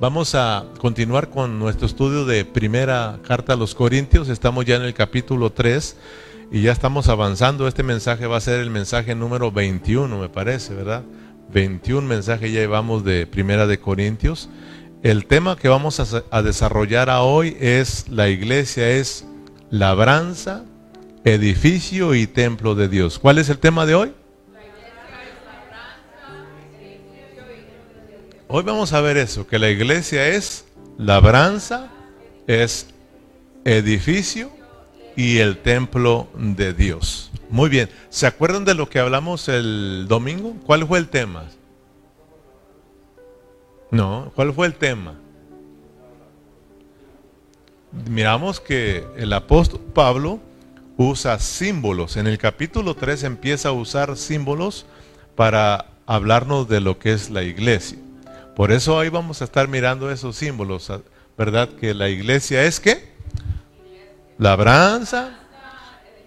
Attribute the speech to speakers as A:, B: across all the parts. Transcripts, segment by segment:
A: Vamos a continuar con nuestro estudio de primera carta a los Corintios. Estamos ya en el capítulo 3 y ya estamos avanzando. Este mensaje va a ser el mensaje número 21, me parece, ¿verdad? 21 mensajes ya llevamos de primera de Corintios. El tema que vamos a, a desarrollar hoy es la iglesia es labranza, edificio y templo de Dios. ¿Cuál es el tema de hoy? Hoy vamos a ver eso, que la iglesia es labranza, es edificio y el templo de Dios. Muy bien, ¿se acuerdan de lo que hablamos el domingo? ¿Cuál fue el tema? No, ¿cuál fue el tema? Miramos que el apóstol Pablo usa símbolos. En el capítulo 3 empieza a usar símbolos para hablarnos de lo que es la iglesia. Por eso hoy vamos a estar mirando esos símbolos, ¿verdad? Que la iglesia es qué? Labranza,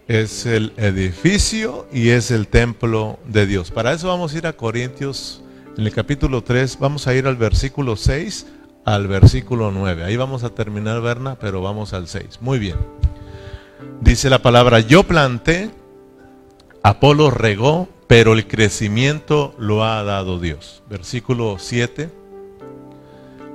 A: es el edificio y es el templo de Dios. Para eso vamos a ir a Corintios, en el capítulo 3, vamos a ir al versículo 6 al versículo 9. Ahí vamos a terminar, Berna, pero vamos al 6. Muy bien. Dice la palabra, yo planté, Apolo regó, pero el crecimiento lo ha dado Dios. Versículo 7.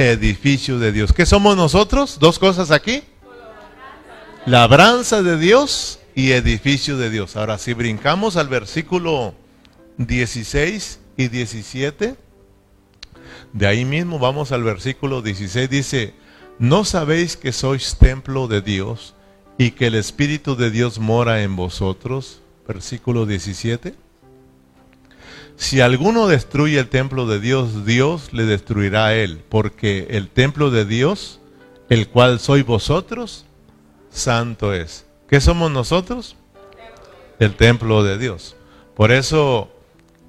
A: edificio de Dios. ¿Qué somos nosotros? Dos cosas aquí. Labranza de Dios y edificio de Dios. Ahora, si brincamos al versículo 16 y 17, de ahí mismo vamos al versículo 16, dice, ¿no sabéis que sois templo de Dios y que el Espíritu de Dios mora en vosotros? Versículo 17. Si alguno destruye el templo de Dios, Dios le destruirá a él, porque el templo de Dios, el cual sois vosotros, santo es. ¿Qué somos nosotros? El templo de Dios. Por eso,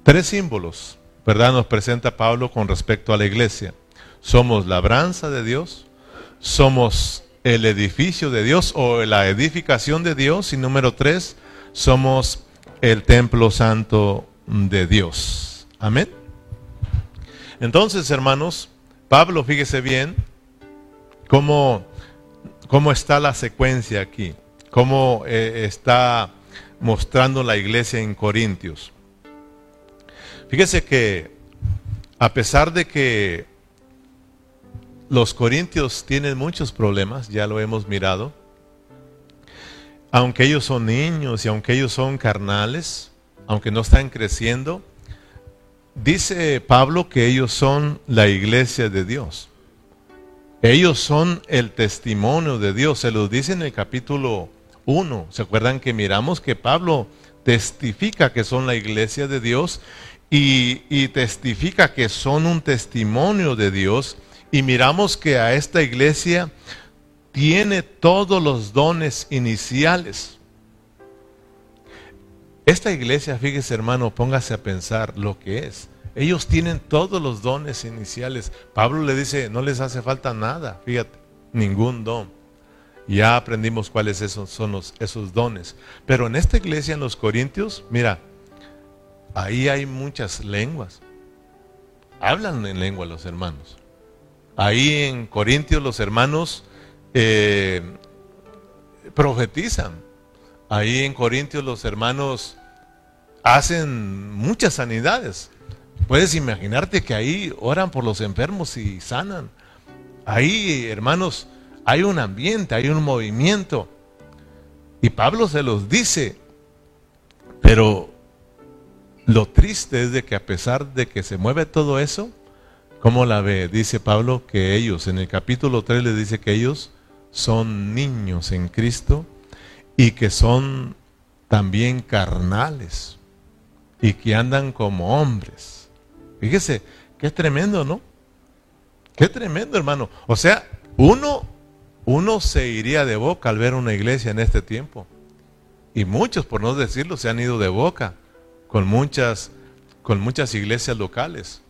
A: tres símbolos, ¿verdad? Nos presenta Pablo con respecto a la iglesia. Somos labranza de Dios, somos el edificio de Dios o la edificación de Dios y número tres, somos el templo santo de Dios. Amén. Entonces, hermanos, Pablo, fíjese bien cómo, cómo está la secuencia aquí, cómo eh, está mostrando la iglesia en Corintios. Fíjese que a pesar de que los corintios tienen muchos problemas, ya lo hemos mirado, aunque ellos son niños y aunque ellos son carnales, aunque no están creciendo, dice Pablo que ellos son la iglesia de Dios. Ellos son el testimonio de Dios. Se lo dice en el capítulo 1. ¿Se acuerdan que miramos que Pablo testifica que son la iglesia de Dios y testifica que son un testimonio de Dios? Y miramos que a esta iglesia tiene todos los dones iniciales. Esta iglesia, fíjese hermano, póngase a pensar lo que es. Ellos tienen todos los dones iniciales. Pablo le dice, no les hace falta nada, fíjate, ningún don. Ya aprendimos cuáles esos son esos dones. Pero en esta iglesia, en los Corintios, mira, ahí hay muchas lenguas. Hablan en lengua los hermanos. Ahí en Corintios los hermanos eh, profetizan Ahí en Corintios los hermanos hacen muchas sanidades. Puedes imaginarte que ahí oran por los enfermos y sanan. Ahí, hermanos, hay un ambiente, hay un movimiento. Y Pablo se los dice. Pero lo triste es de que a pesar de que se mueve todo eso, ¿cómo la ve? Dice Pablo que ellos, en el capítulo 3 le dice que ellos son niños en Cristo y que son también carnales y que andan como hombres. Fíjese, es tremendo, ¿no? Qué tremendo, hermano. O sea, uno, uno se iría de boca al ver una iglesia en este tiempo. Y muchos, por no decirlo, se han ido de boca con muchas, con muchas iglesias locales.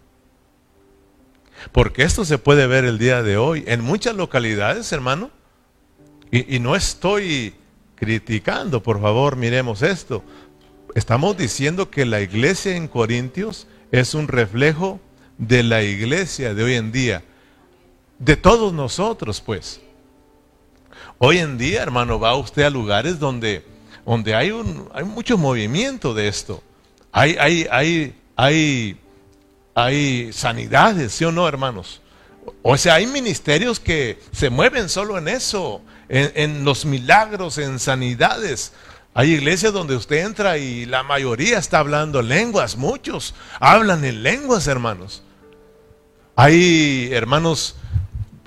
A: Porque esto se puede ver el día de hoy en muchas localidades, hermano. Y no estoy criticando, por favor, miremos esto. Estamos diciendo que la iglesia en Corintios es un reflejo de la iglesia de hoy en día. De todos nosotros, pues. Hoy en día, hermano, va usted a lugares donde, donde hay, un, hay mucho movimiento de esto. Hay, hay, hay, hay, hay sanidades, ¿sí o no, hermanos? O sea, hay ministerios que se mueven solo en eso, en, los milagros, en sanidades. Hay iglesias donde usted entra y la mayoría está hablando lenguas, muchos hablan en lenguas, hermanos. Hay hermanos,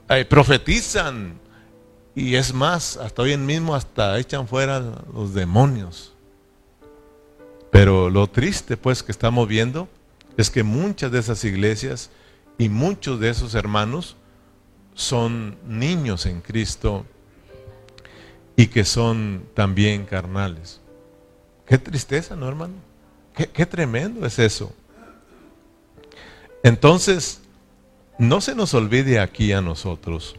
A: eh, profetizan y es más, hasta hoy mismo hasta echan fuera los demonios. Pero lo triste pues que estamos viendo es que muchas de esas iglesias y muchos de esos hermanos son niños en Cristo y que son también carnales. Qué tristeza, ¿no, hermano? Qué, qué, tremendo es eso. Entonces, no se nos olvide aquí a nosotros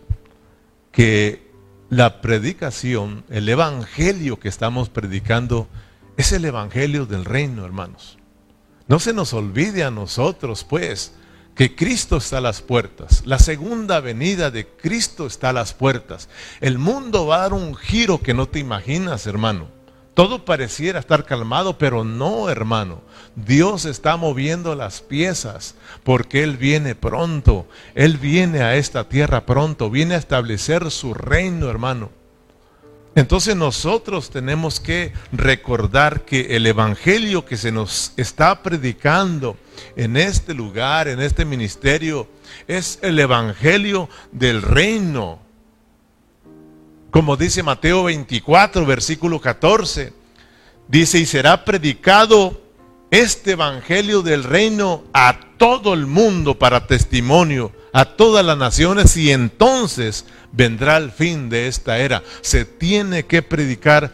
A: que la predicación, el evangelio que estamos predicando, es el evangelio del reino, hermanos. No se nos olvide a nosotros, pues, que Cristo está a las puertas. La segunda venida de Cristo está a las puertas. El mundo va a dar un giro que no te imaginas, hermano. Todo pareciera estar calmado, pero no, hermano. Dios está moviendo las piezas porque Él viene pronto. Él viene a esta tierra pronto. Viene a establecer su reino, hermano. Entonces nosotros tenemos que recordar que el Evangelio que se nos está predicando en este lugar, en este ministerio, es el Evangelio del reino. Como dice Mateo 24, versículo 14, dice, y será predicado este Evangelio del reino a todo el mundo para testimonio, a todas las naciones, y entonces vendrá el fin de esta era. Se tiene que predicar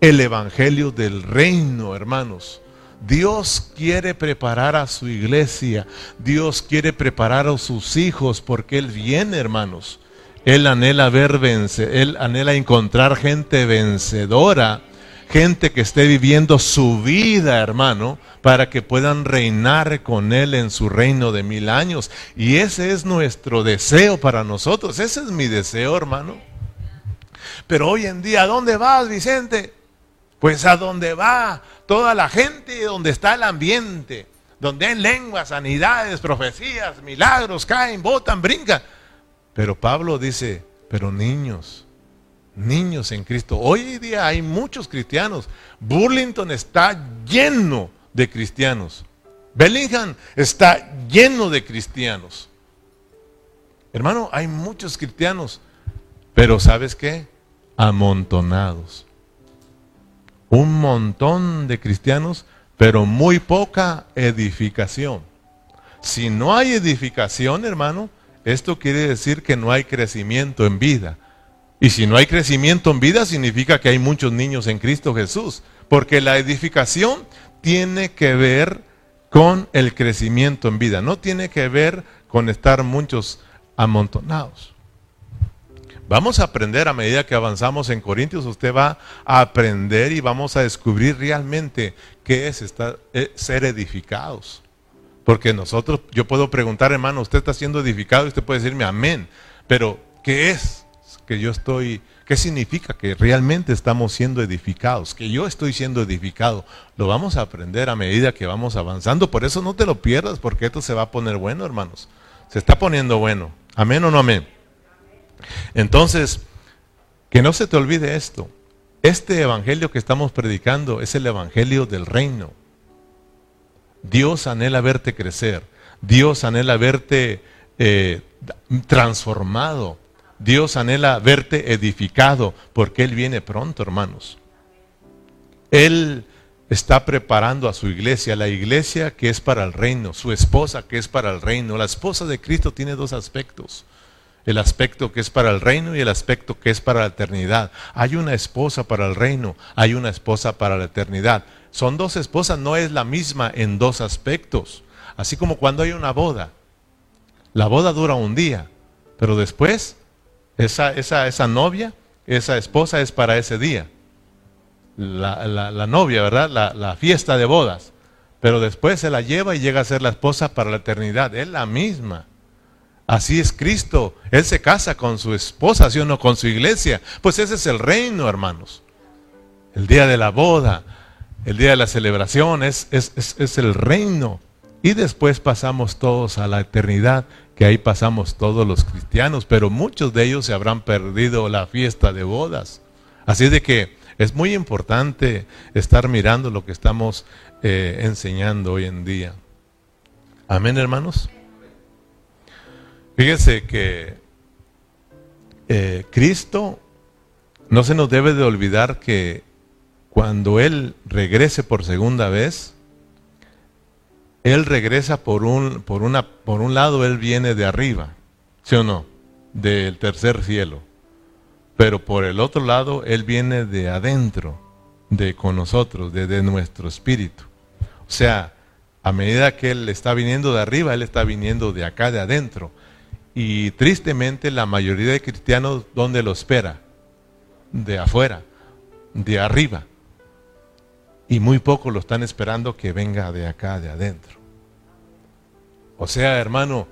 A: el Evangelio del reino, hermanos. Dios quiere preparar a su iglesia, Dios quiere preparar a sus hijos porque Él viene, hermanos. Él anhela ver vence, Él anhela encontrar gente vencedora, gente que esté viviendo su vida, hermano, para que puedan reinar con Él en su reino de mil años. Y ese es nuestro deseo para nosotros. Ese es mi deseo, hermano. Pero hoy en día, ¿a dónde vas, Vicente? Pues a dónde va toda la gente, donde está el ambiente, donde hay lenguas, sanidades, profecías, milagros, caen, botan, brincan. Pero Pablo dice, pero niños, niños en Cristo. Hoy día hay muchos cristianos. Burlington está lleno de cristianos. Bellingham está lleno de cristianos. Hermano, hay muchos cristianos, pero ¿sabes qué? Amontonados. Un montón de cristianos, pero muy poca edificación. Si no hay edificación, hermano, esto quiere decir que no hay crecimiento en vida. Y si no hay crecimiento en vida, significa que hay muchos niños en Cristo Jesús. Porque la edificación tiene que ver con el crecimiento en vida, no tiene que ver con estar muchos amontonados. Vamos a aprender a medida que avanzamos en Corintios, usted va a aprender y vamos a descubrir realmente qué es estar, eh, ser edificados. Porque nosotros, yo puedo preguntar, hermano, usted está siendo edificado y usted puede decirme amén, pero ¿qué es que yo estoy ¿Qué significa que realmente estamos siendo edificados? Que yo estoy siendo edificado. Lo vamos a aprender a medida que vamos avanzando. Por eso no te lo pierdas, porque esto se va a poner bueno, hermanos. Se está poniendo bueno. Amén o no amén. Entonces, que no se te olvide esto. Este evangelio que estamos predicando es el evangelio del reino. Dios anhela verte crecer. Dios anhela verte eh, transformado. Dios anhela verte edificado porque Él viene pronto, hermanos. Él está preparando a su iglesia, la iglesia que es para el reino, su esposa que es para el reino. La esposa de Cristo tiene dos aspectos. El aspecto que es para el reino y el aspecto que es para la eternidad. Hay una esposa para el reino, hay una esposa para la eternidad. Son dos esposas, no es la misma en dos aspectos. Así como cuando hay una boda. La boda dura un día, pero después esa, esa, esa novia, esa esposa es para ese día la, novia, ¿verdad? La, fiesta de bodas. Pero después se la lleva y llega a ser la esposa para la eternidad. Es la misma. Así es Cristo. Él se casa con su esposa, ¿sí o no? Con su iglesia. Pues ese es el reino, hermanos. El día de la boda, el día de la celebración, es, es, es el reino. Y después pasamos todos a la eternidad, que ahí pasamos todos los cristianos, pero muchos de ellos se habrán perdido la fiesta de bodas. Así de que es muy importante estar mirando lo que estamos eh, enseñando hoy en día. Amén, hermanos. Fíjese que eh, Cristo no se nos debe de olvidar que cuando Él regrese por segunda vez, Él regresa por un, por una, por un lado, Él viene de arriba, ¿sí o no? Del tercer cielo. Pero por el otro lado, Él viene de adentro, de con nosotros, de, nuestro espíritu. O sea, a medida que Él está viniendo de arriba, Él está viniendo de acá, de adentro. Y tristemente la mayoría de cristianos, ¿dónde lo espera? De afuera, de arriba. Y muy pocos lo están esperando que venga de acá, de adentro. O sea, hermano,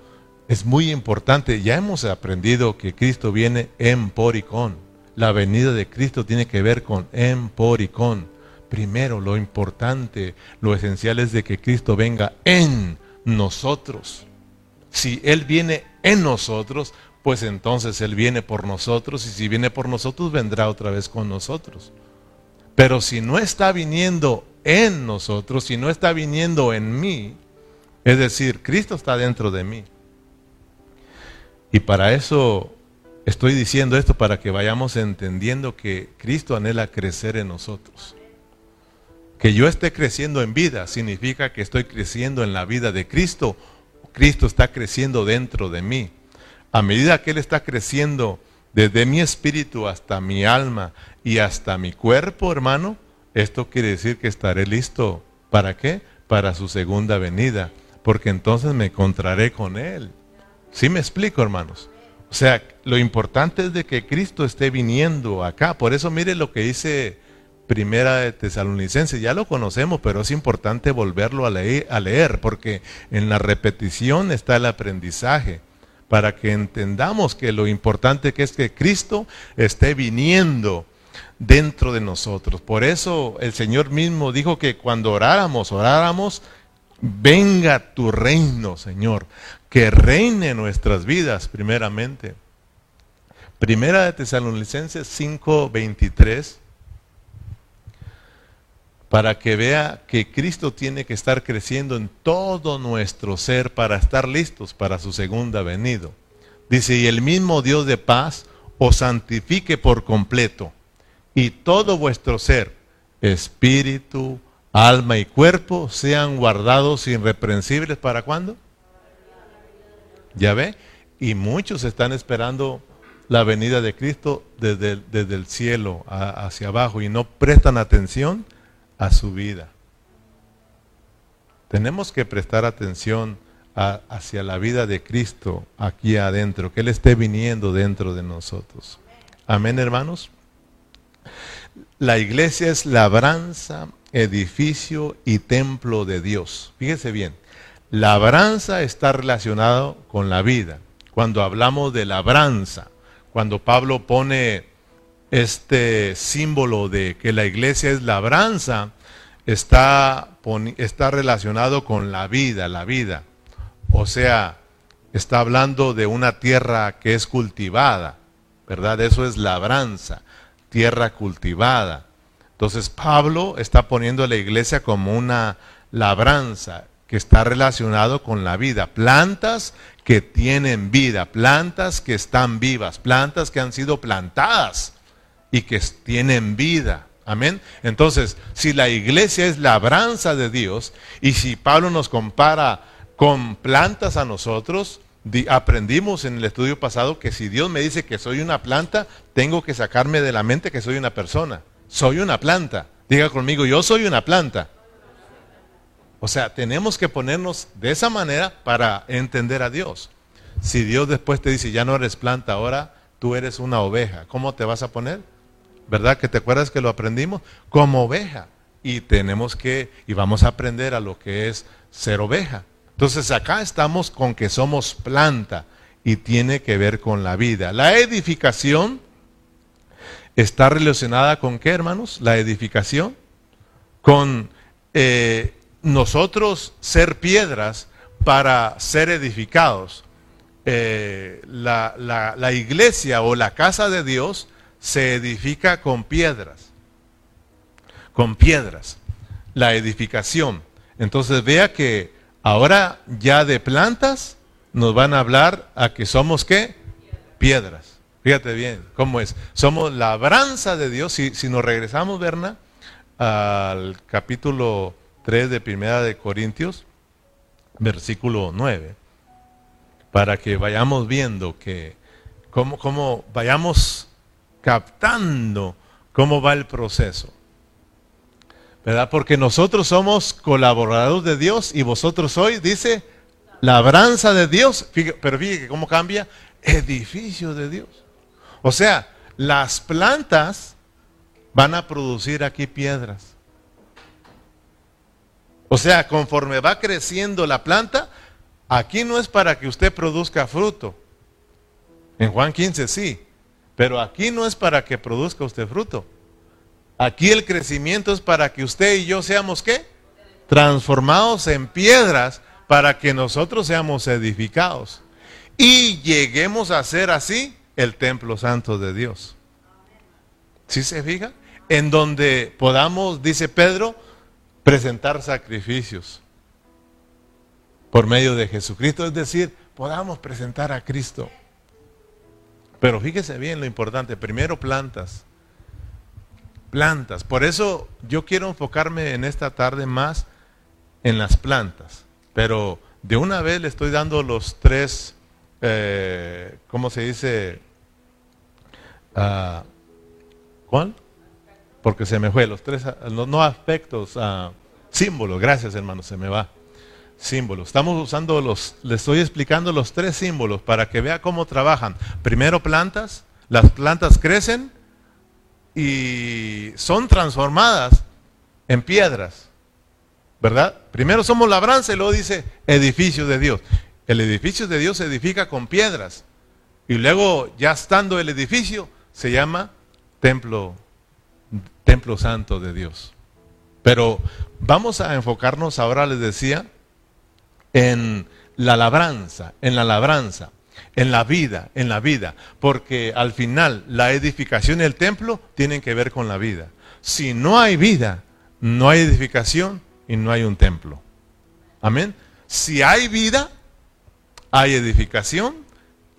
A: es muy importante. Ya hemos aprendido que Cristo viene en por y con. La venida de Cristo tiene que ver con en por y con. Primero, lo importante, lo esencial es de que Cristo venga en nosotros. Si Él viene en nosotros, pues entonces Él viene por nosotros y si viene por nosotros, vendrá otra vez con nosotros. Pero si no está viniendo en nosotros, si no está viniendo en mí, es decir, Cristo está dentro de mí, y para eso estoy diciendo esto, para que vayamos entendiendo que Cristo anhela crecer en nosotros. Que yo esté creciendo en vida significa que estoy creciendo en la vida de Cristo. Cristo está creciendo dentro de mí. A medida que Él está creciendo desde mi espíritu hasta mi alma y hasta mi cuerpo, hermano, esto quiere decir que estaré listo. ¿Para qué? Para su segunda venida. Porque entonces me encontraré con Él. ¿Sí me explico, hermanos? O sea, lo importante es de que Cristo esté viniendo acá. Por eso mire lo que dice Primera de Tesalonicenses. Ya lo conocemos, pero es importante volverlo a leer, porque en la repetición está el aprendizaje. Para que entendamos que lo importante que es que Cristo esté viniendo dentro de nosotros. Por eso el Señor mismo dijo que cuando oráramos, oráramos, venga tu reino, Señor que reine nuestras vidas primeramente. Primera de Tesalonicenses 5:23, para que vea que Cristo tiene que estar creciendo en todo nuestro ser para estar listos para su segunda venida. Dice, y el mismo Dios de paz os santifique por completo, y todo vuestro ser, espíritu, alma y cuerpo, sean guardados irreprensibles para cuándo? ¿Ya ve? Y muchos están esperando la venida de Cristo desde, desde el cielo hacia abajo y no prestan atención a su vida. Tenemos que prestar atención hacia la vida de Cristo aquí adentro, que Él esté viniendo dentro de nosotros. Amén, hermanos. La iglesia es labranza, edificio y templo de Dios. Fíjese bien, Labranza está relacionado con la vida. Cuando hablamos de labranza, cuando Pablo pone este símbolo de que la iglesia es labranza, está, está relacionado con la vida, la vida. O sea, está hablando de una tierra que es cultivada, ¿verdad? Eso es labranza, tierra cultivada. Entonces Pablo está poniendo a la iglesia como una labranza que está relacionado con la vida. Plantas que tienen vida, plantas que están vivas, plantas que han sido plantadas y que tienen vida. Amén. Entonces, si la iglesia es labranza de Dios y si Pablo nos compara con plantas a nosotros, aprendimos en el estudio pasado que si Dios me dice que soy una planta, tengo que sacarme de la mente que soy una persona. Soy una planta. Diga conmigo, yo soy una planta. O sea, tenemos que ponernos de esa manera para entender a Dios. Si Dios después te dice, ya no eres planta, ahora tú eres una oveja, ¿cómo te vas a poner? ¿Verdad que te acuerdas que lo aprendimos? Como oveja. Y tenemos que, y vamos a aprender a lo que es ser oveja. Entonces acá estamos con que somos planta y tiene que ver con la vida. La edificación está relacionada con qué, hermanos? La edificación con eh, nosotros ser piedras para ser edificados. Eh, la, la iglesia o la casa de Dios se edifica con piedras. Con piedras. La edificación. Entonces vea que Ahora ya de plantas nos van a hablar a que somos qué? Piedras. Fíjate bien, ¿cómo es? Somos labranza de Dios. Si, si nos regresamos, Berna, al capítulo 3 de Primera de Corintios, versículo 9, para que vayamos viendo que, cómo, cómo vayamos captando cómo va el proceso. ¿verdad? Porque nosotros somos colaboradores de Dios y vosotros sois, dice, labranza de Dios. Pero fíjate cómo cambia, edificio de Dios. O sea, las plantas van a producir aquí piedras. O sea, conforme va creciendo la planta, aquí no es para que usted produzca fruto. En Juan 15 sí, pero aquí no es para que produzca usted fruto. Aquí el crecimiento es para que usted y yo seamos qué? Transformados en piedras para que nosotros seamos edificados. Y lleguemos a ser así el templo santo de Dios. ¿Sí se fija? En donde podamos, dice Pedro, presentar sacrificios por medio de Jesucristo. Es decir, podamos presentar a Cristo. Pero fíjese bien lo importante. Primero plantas plantas. Por eso yo quiero enfocarme en esta tarde más en las plantas. Pero de una vez le estoy dando los tres, eh, ¿cómo se dice? Uh, ¿Cuál? Porque se me fue, los tres, no, no aspectos, uh, símbolos, gracias hermano, se me va. Símbolos. Estamos usando los, le estoy explicando los tres símbolos para que vea cómo trabajan. Primero plantas, las plantas crecen, y son transformadas en piedras. ¿Verdad? Primero somos labranza y luego dice edificio de Dios. El edificio de Dios se edifica con piedras. Y luego, ya estando el edificio, se llama templo, templo santo de Dios. Pero vamos a enfocarnos ahora, les decía, en la labranza, en la labranza en la vida, en la vida, porque al final la edificación y el templo tienen que ver con la vida. Si no hay vida, no hay edificación y no hay un templo. Amén. Si hay vida, hay edificación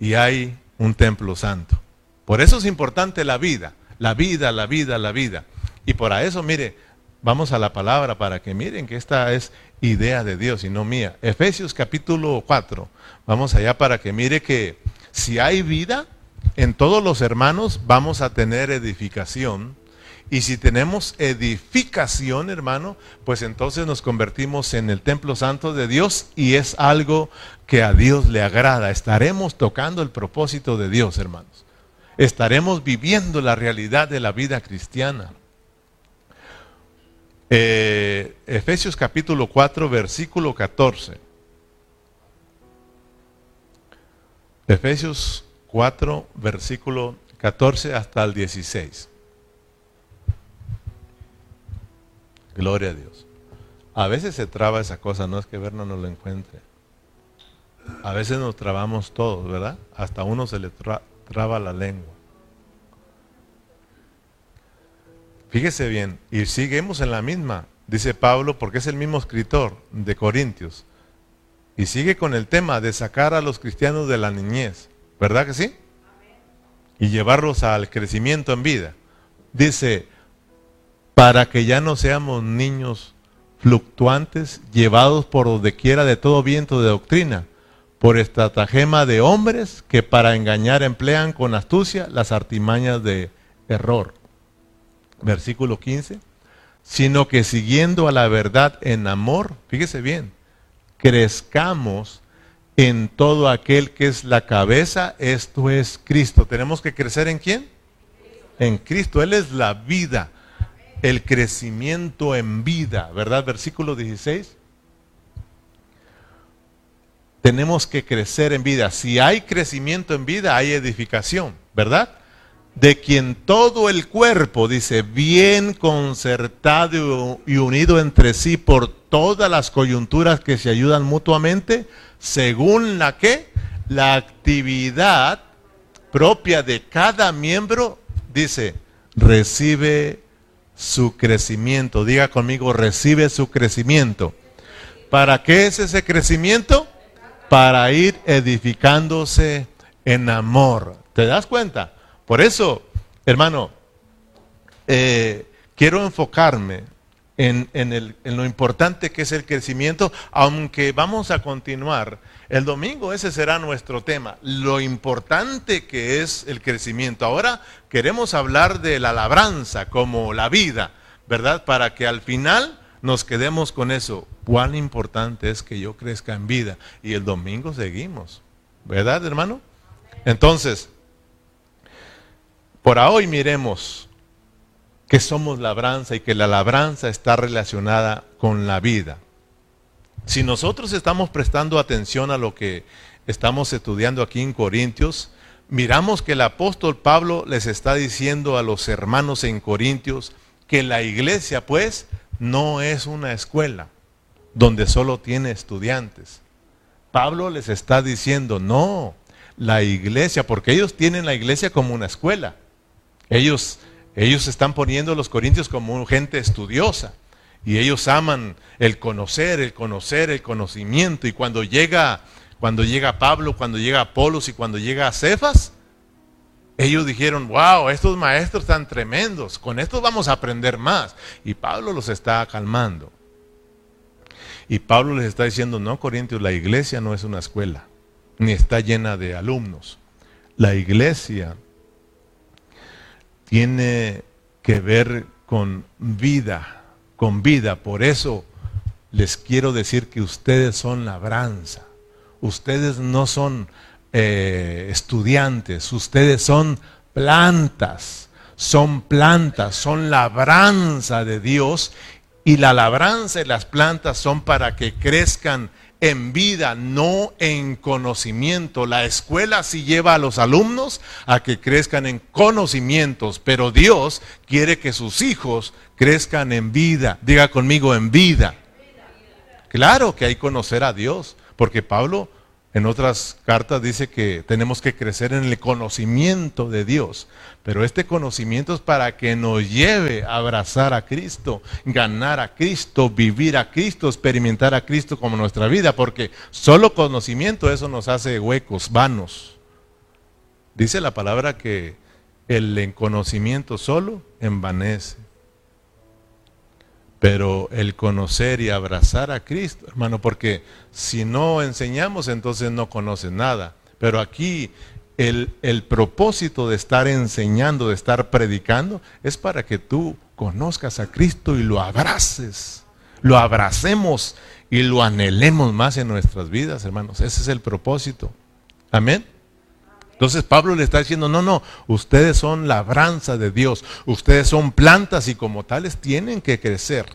A: y hay un templo santo. Por eso es importante la vida, la vida, la vida, la vida. Y por eso, mire, vamos a la palabra para que miren que esta es idea de Dios y no mía. Efesios capítulo 4. Vamos allá para que mire que si hay vida en todos los hermanos, vamos a tener edificación. Y si tenemos edificación, hermano, pues entonces nos convertimos en el templo santo de Dios y es algo que a Dios le agrada. Estaremos tocando el propósito de Dios, hermanos. Estaremos viviendo la realidad de la vida cristiana. Eh, Efesios capítulo 4, versículo 14. Efesios 4, versículo 14 hasta el 16. Gloria a Dios. A veces se traba esa cosa, no es que Berna no lo encuentre. A veces nos trabamos todos, ¿verdad? Hasta uno se le traba la lengua. Fíjese bien, y seguimos en la misma, dice Pablo, porque es el mismo escritor de Corintios. Y sigue con el tema de sacar a los cristianos de la niñez, ¿verdad que sí? Y llevarlos al crecimiento en vida. Dice, para que ya no seamos niños fluctuantes, llevados por donde quiera de todo viento de doctrina, por estratagema de hombres que para engañar emplean con astucia las artimañas de error. Versículo 15. Sino que siguiendo a la verdad en amor, fíjese bien, crezcamos en todo aquel que es la cabeza, esto es Cristo. ¿Tenemos que crecer en quién? En Cristo. Él es la vida, el crecimiento en vida, ¿verdad? Versículo 16. Tenemos que crecer en vida. Si hay crecimiento en vida, hay edificación, ¿verdad? De quien todo el cuerpo, dice, bien concertado y unido entre sí por todas las coyunturas que se ayudan mutuamente, según la que la actividad propia de cada miembro, dice, recibe su crecimiento. Diga conmigo, recibe su crecimiento. ¿Para qué es ese crecimiento? Para ir edificándose en amor. ¿Te das cuenta? Por eso, hermano, eh, quiero enfocarme en, en, lo importante que es el crecimiento, aunque vamos a continuar. El domingo ese será nuestro tema, lo importante que es el crecimiento. Ahora queremos hablar de la labranza como la vida, ¿verdad? Para que al final nos quedemos con eso. Cuán importante es que yo crezca en vida. Y el domingo seguimos, ¿verdad, hermano? Entonces, por hoy miremos que somos labranza y que la labranza está relacionada con la vida. Si nosotros estamos prestando atención a lo que estamos estudiando aquí en Corintios, miramos que el apóstol Pablo les está diciendo a los hermanos en Corintios que la iglesia pues no es una escuela donde solo tiene estudiantes. Pablo les está diciendo, no, la iglesia, porque ellos tienen la iglesia como una escuela. Ellos ellos están poniendo a los corintios como gente estudiosa. Y ellos aman el conocer, el conocer, el conocimiento. Y cuando llega, cuando llega Pablo, cuando llega Apolos y cuando llega Cefas, ellos dijeron, wow, estos maestros están tremendos, con estos vamos a aprender más. Y Pablo los está calmando. Y Pablo les está diciendo, no, Corintios, la iglesia no es una escuela, ni está llena de alumnos. La iglesia tiene que ver con vida, con vida. Por eso les quiero decir que ustedes son labranza. Ustedes no son eh, estudiantes, ustedes son plantas. Son plantas, son labranza de Dios y la labranza y las plantas son para que crezcan en vida, no en conocimiento. La escuela sí lleva a los alumnos a que crezcan en conocimientos, pero Dios quiere que sus hijos crezcan en vida. Diga conmigo, en vida. Claro que hay que conocer a Dios, porque Pablo en otras cartas dice que tenemos que crecer en el conocimiento de Dios, pero este conocimiento es para que nos lleve a abrazar a Cristo, ganar a Cristo, vivir a Cristo, experimentar a Cristo como nuestra vida, porque solo conocimiento eso nos hace huecos, vanos. Dice la palabra que el conocimiento solo envanece. Pero el conocer y abrazar a Cristo, hermano, porque si no enseñamos, entonces no conoces nada. Pero aquí el, el, propósito de estar enseñando, de estar predicando, es para que tú conozcas a Cristo y lo abraces, lo abracemos y lo anhelemos más en nuestras vidas, hermanos. Ese es el propósito. Amén. Entonces Pablo le está diciendo, no, no, ustedes son labranza de Dios, ustedes son plantas y como tales tienen que crecer.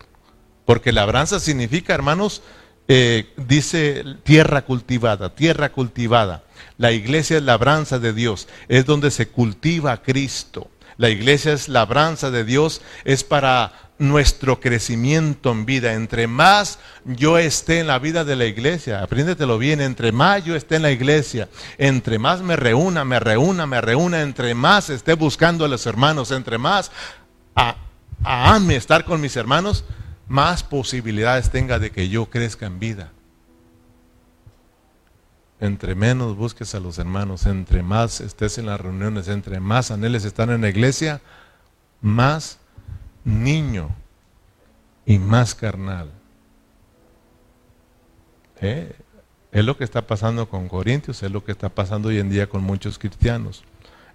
A: Porque labranza significa, hermanos, eh, dice tierra cultivada, tierra cultivada. La iglesia es labranza de Dios, es donde se cultiva Cristo. La iglesia es labranza de Dios, es para nuestro crecimiento en vida. Entre más yo esté en la vida de la iglesia, apréndetelo bien, entre más yo esté en la iglesia, entre más me reúna, me reúna, me reúna, entre más esté buscando a los hermanos, entre más a, ame estar con mis hermanos, más posibilidades tenga de que yo crezca en vida. Entre menos busques a los hermanos, entre más estés en las reuniones, entre más anheles estar en la iglesia, más niño y más carnal. ¿Eh? Es lo que está pasando con Corintios, es lo que está pasando hoy en día con muchos cristianos.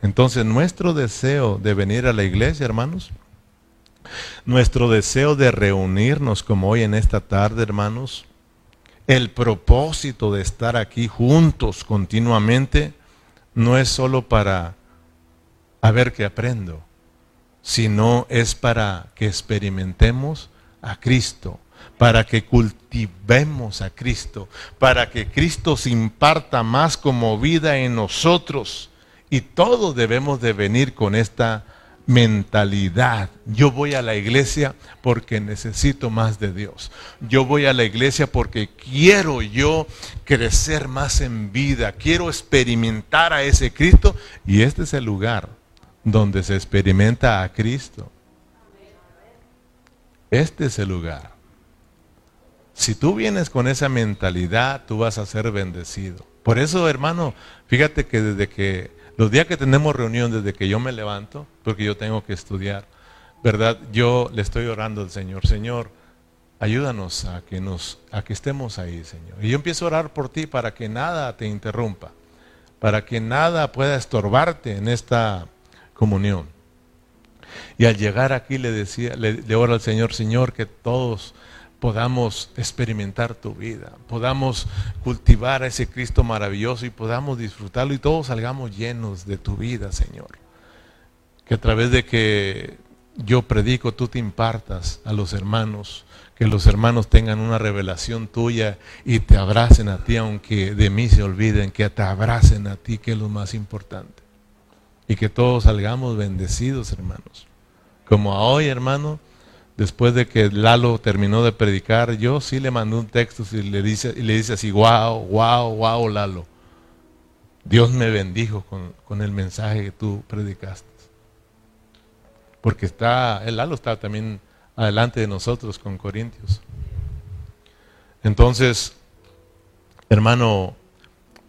A: Entonces nuestro deseo de venir a la iglesia, hermanos, nuestro deseo de reunirnos como hoy en esta tarde, hermanos, el propósito de estar aquí juntos continuamente, no es solo para a ver qué aprendo, sino es para que experimentemos a Cristo, para que cultivemos a Cristo, para que Cristo se imparta más como vida en nosotros. Y todos debemos de venir con esta mentalidad. Yo voy a la iglesia porque necesito más de Dios. Yo voy a la iglesia porque quiero yo crecer más en vida. Quiero experimentar a ese Cristo. Y este es el lugar donde se experimenta a Cristo. Este es el lugar. Si tú vienes con esa mentalidad, tú vas a ser bendecido. Por eso, hermano, fíjate que desde que los días que tenemos reunión, desde que yo me levanto, porque yo tengo que estudiar, ¿verdad? Yo le estoy orando al Señor, Señor, ayúdanos a que nos a que estemos ahí, Señor. Y yo empiezo a orar por ti para que nada te interrumpa, para que nada pueda estorbarte en esta comunión. Y al llegar aquí le decía, le, oro al Señor, Señor, que todos podamos experimentar tu vida, podamos cultivar a ese Cristo maravilloso y podamos disfrutarlo y todos salgamos llenos de tu vida, Señor. Que a través de que yo predico, tú te impartas a los hermanos, que los hermanos tengan una revelación tuya y te abracen a ti, aunque de mí se olviden, que te abracen a ti, que es lo más importante. Y que todos salgamos bendecidos, hermanos. Como hoy, hermano, después de que Lalo terminó de predicar, yo sí le mandé un texto y le dice, y le dice así, wow, wow, wow, Lalo. Dios me bendijo con, con, el mensaje que tú predicaste. Porque está, el Lalo está también adelante de nosotros con Corintios. Entonces, hermano,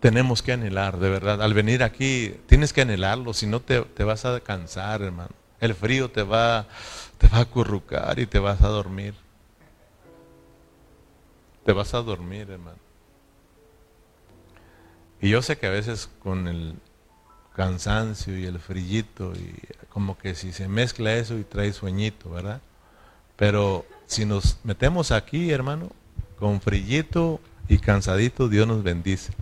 A: tenemos que anhelar, de verdad. Al venir aquí, tienes que anhelarlo, si no te, te vas a cansar, hermano. El frío te va te va a acurrucar y te vas a dormir. Te vas a dormir, hermano. Y yo sé que a veces con el cansancio y el frillito, y como que si se mezcla eso y trae sueñito, ¿verdad? Pero si nos metemos aquí, hermano, con frillito y cansadito, Dios nos bendice.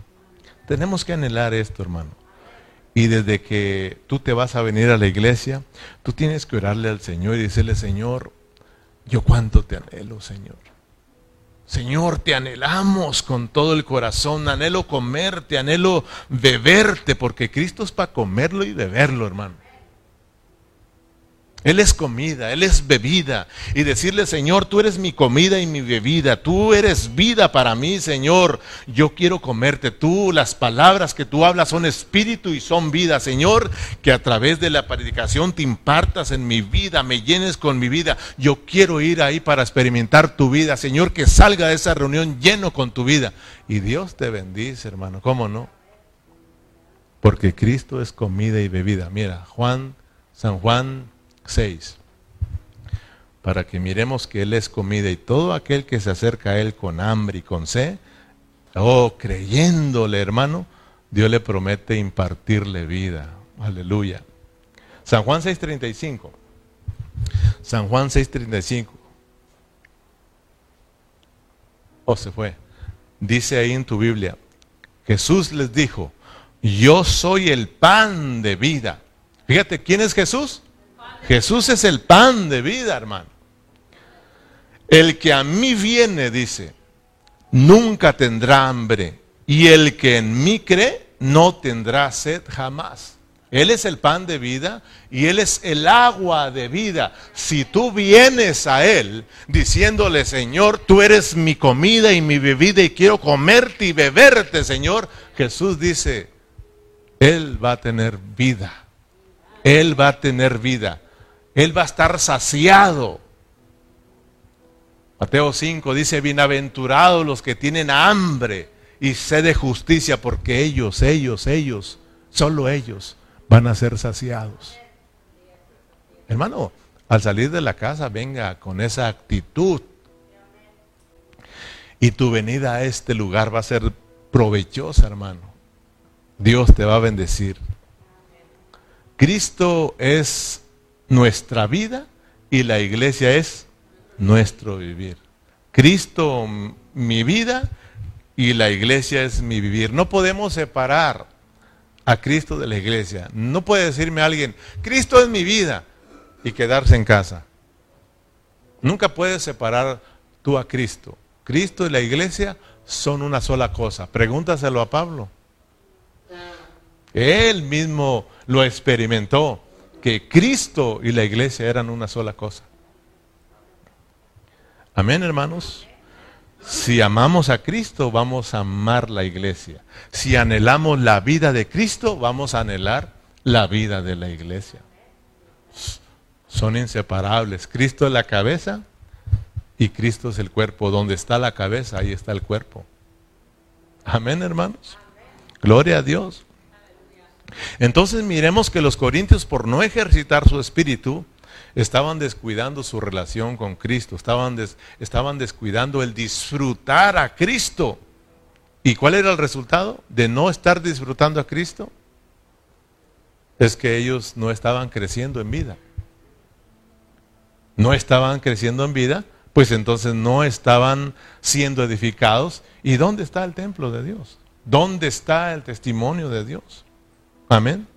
A: Tenemos que anhelar esto, hermano. Y desde que tú te vas a venir a la iglesia, tú tienes que orarle al Señor y decirle, Señor, yo cuánto te anhelo, Señor. Señor, te anhelamos con todo el corazón, anhelo comerte, anhelo beberte, porque Cristo es para comerlo y beberlo, hermano. Él es comida, Él es bebida. Y decirle, Señor, tú eres mi comida y mi bebida. Tú eres vida para mí, Señor. Yo quiero comerte. Tú, las palabras que tú hablas son espíritu y son vida, Señor. Que a través de la predicación te impartas en mi vida, me llenes con mi vida. Yo quiero ir ahí para experimentar tu vida, Señor. Que salga de esa reunión lleno con tu vida. Y Dios te bendice, hermano. ¿Cómo no? Porque Cristo es comida y bebida. Mira, Juan, San Juan 6. Para que miremos que Él es comida y todo aquel que se acerca a Él con hambre y con sed, oh, creyéndole hermano, Dios le promete impartirle vida. Aleluya. San Juan 6.35. San Juan 6.35. Oh, se fue. Dice ahí en tu Biblia, Jesús les dijo, yo soy el pan de vida. Fíjate, ¿quién es Jesús? Jesús es el pan de vida, hermano. El que a mí viene, dice, nunca tendrá hambre. Y el que en mí cree, no tendrá sed jamás. Él es el pan de vida y Él es el agua de vida. Si tú vienes a Él diciéndole, Señor, tú eres mi comida y mi bebida y quiero comerte y beberte, Señor, Jesús dice, Él va a tener vida. Él va a tener vida. Él va a estar saciado. Mateo 5 dice, bienaventurados los que tienen hambre y sed de justicia, porque ellos, ellos, ellos, solo ellos van a ser saciados. Hermano, Al salir de la casa, venga con esa actitud. Y tu venida a este lugar va a ser provechosa, hermano. Dios te va a bendecir. Cristo es nuestra vida y la iglesia es nuestro vivir. Cristo mi vida y la iglesia es mi vivir. No podemos separar a Cristo de la iglesia. No puede decirme alguien, Cristo es mi vida y quedarse en casa. Nunca puedes separar tú a Cristo. Cristo y la iglesia son una sola cosa. Pregúntaselo a Pablo. Él mismo lo experimentó, que Cristo y la iglesia eran una sola cosa. Amén, hermanos. Si amamos a Cristo, vamos a amar la iglesia. Si anhelamos la vida de Cristo, vamos a anhelar la vida de la iglesia. Son inseparables. Cristo es la cabeza y Cristo es el cuerpo. Donde está la cabeza, ahí está el cuerpo. Amén, hermanos. Gloria a Dios. Entonces miremos que los corintios, por no ejercitar su espíritu, estaban descuidando su relación con Cristo, estaban, estaban descuidando el disfrutar a Cristo. ¿Y cuál era el resultado de no estar disfrutando a Cristo? Es que ellos no estaban creciendo en vida. No estaban creciendo en vida, pues entonces no estaban siendo edificados. ¿Y dónde está el templo de Dios? ¿Dónde está el testimonio de Dios? Amén.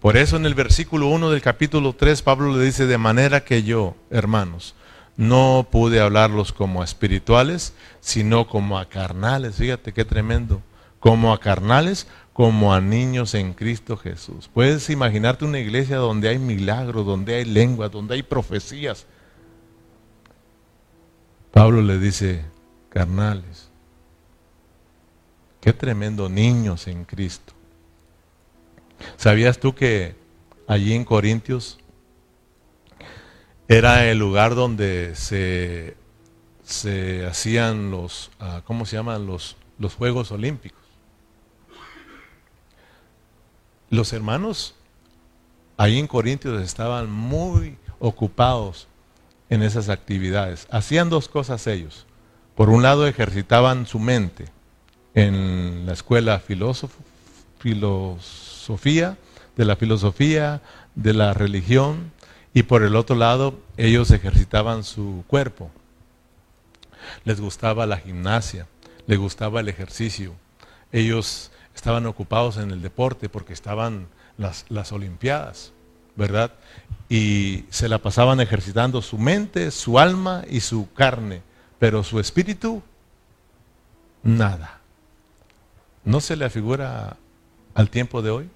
A: Por eso en el versículo 1 del capítulo 3 Pablo le dice, de manera que yo, hermanos, no pude hablarlos como a espirituales, sino como a carnales. Fíjate qué tremendo. Como a carnales, como a niños en Cristo Jesús. Puedes imaginarte una iglesia donde hay milagros, donde hay lenguas, donde hay profecías. Pablo le dice, carnales. Qué tremendo niños en Cristo. ¿Sabías tú que allí en Corintios era el lugar donde se, se hacían los, ah, ¿cómo se llaman? Los, los Juegos Olímpicos. Los hermanos allí en Corintios estaban muy ocupados en esas actividades. Hacían dos cosas ellos. Por un lado ejercitaban su mente en la escuela filósofo, filos, Sofía, de la filosofía, de la religión, y por el otro lado ellos ejercitaban su cuerpo. Les gustaba la gimnasia, les gustaba el ejercicio. Ellos estaban ocupados en el deporte porque estaban las, las Olimpiadas, ¿verdad? Y se la pasaban ejercitando su mente, su alma y su carne, pero su espíritu, nada. ¿No se le afigura al tiempo de hoy?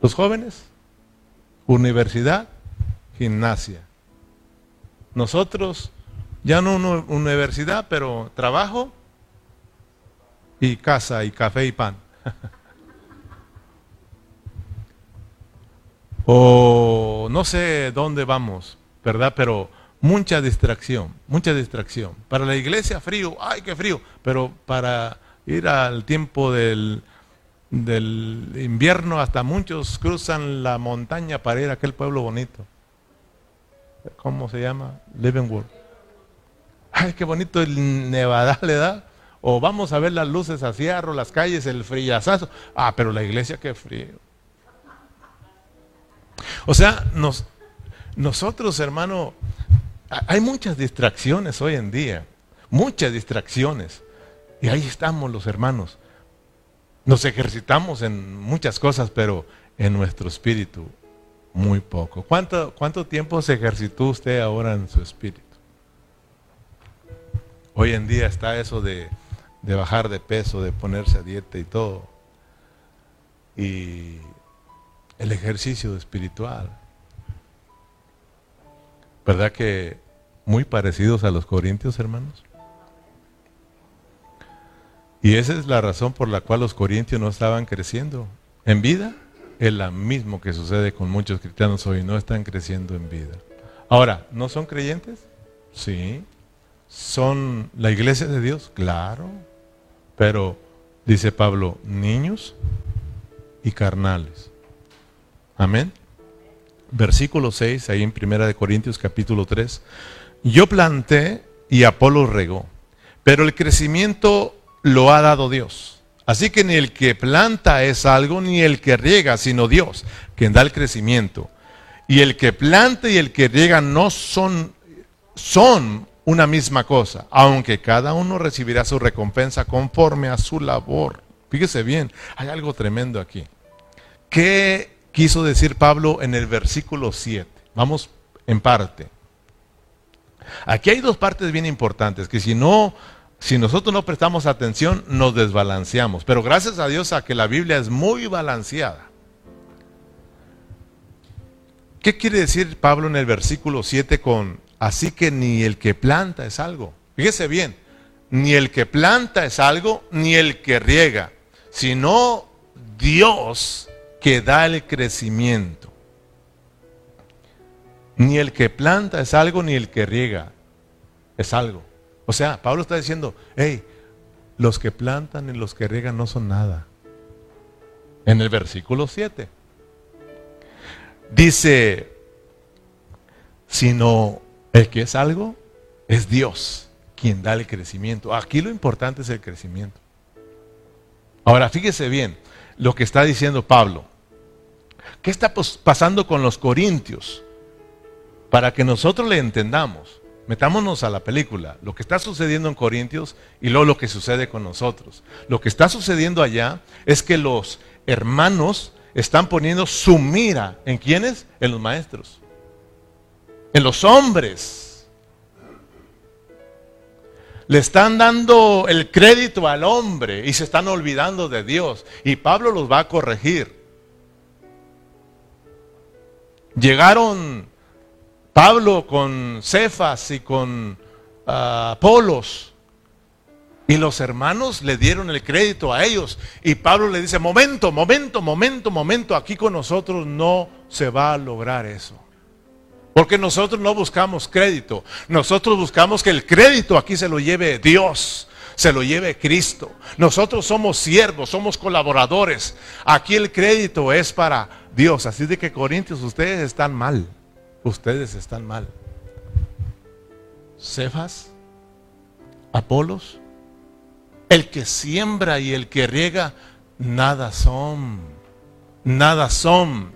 A: Los jóvenes, universidad, gimnasia. Nosotros, ya no universidad, pero trabajo y casa y café y pan. o no sé dónde vamos, ¿verdad? Pero mucha distracción, mucha distracción. Para la iglesia frío, ay, qué frío, pero para ir al tiempo del, del invierno hasta muchos cruzan la montaña para ir a aquel pueblo bonito. ¿Cómo se llama? Livingwood. Ay, qué bonito el Nevada le da. O vamos a ver las luces a cierro, las calles, el frillazazo. Ah, pero la iglesia qué frío. O sea, nos, nosotros, hermano, hay muchas distracciones hoy en día. Muchas distracciones. Y ahí estamos los hermanos. Nos ejercitamos en muchas cosas, pero en nuestro espíritu muy poco. ¿Cuánto, cuánto tiempo se ejercitó usted ahora en su espíritu? Hoy en día está eso de, de bajar de peso, de ponerse a dieta y todo. Y el ejercicio espiritual. ¿Verdad que muy parecidos a los corintios, hermanos? Y esa es la razón por la cual los corintios no estaban creciendo en vida. Es la mismo que sucede con muchos cristianos hoy, no están creciendo en vida. Ahora, ¿no son creyentes? Sí. ¿Son la iglesia de Dios? Claro. Pero, dice Pablo, niños y carnales. Amén. versículo 6, ahí en Primera de Corintios capítulo 3. Yo planté y Apolo regó, pero el crecimiento lo ha dado Dios. Así que ni el que planta es algo, ni el que riega, sino Dios, quien da el crecimiento. Y el que planta y el que riega no son, son una misma cosa, aunque cada uno recibirá su recompensa conforme a su labor. Fíjese bien, hay algo tremendo aquí. ¿Qué quiso decir Pablo en el versículo 7? Vamos en parte. Aquí hay dos partes bien importantes que si no si nosotros no prestamos atención, nos desbalanceamos. Pero gracias a Dios a que la Biblia es muy balanceada. ¿Qué quiere decir Pablo en el versículo 7 con, así que ni el que planta es algo? Fíjese bien, ni el que planta es algo, ni el que riega, sino Dios que da el crecimiento. Ni el que planta es algo, ni el que riega es algo. O sea, Pablo está diciendo, hey, los que plantan y los que riegan no son nada. En el versículo 7. Dice, sino el que es algo es Dios quien da el crecimiento. Aquí lo importante es el crecimiento. Ahora, fíjese bien lo que está diciendo Pablo. ¿Qué está pasando con los corintios? Para que nosotros le entendamos. Metámonos a la película, lo que está sucediendo en Corintios y luego lo que sucede con nosotros. Lo que está sucediendo allá es que los hermanos están poniendo su mira en quiénes? En los maestros, en los hombres. Le están dando el crédito al hombre y se están olvidando de Dios. Y Pablo los va a corregir. Llegaron Pablo con Cefas y con ah, Apolos. Y los hermanos le dieron el crédito a ellos. Y Pablo le dice, momento, momento, momento, momento, aquí con nosotros no se va a lograr eso. Porque nosotros no buscamos crédito. Nosotros buscamos que el crédito aquí se lo lleve Dios, se lo lleve Cristo. Nosotros somos siervos, somos colaboradores. Aquí el crédito es para Dios. Así de que Corintios, ustedes están mal ustedes están mal. Cefas, Apolos, el que siembra y el que riega, nada son, nada son.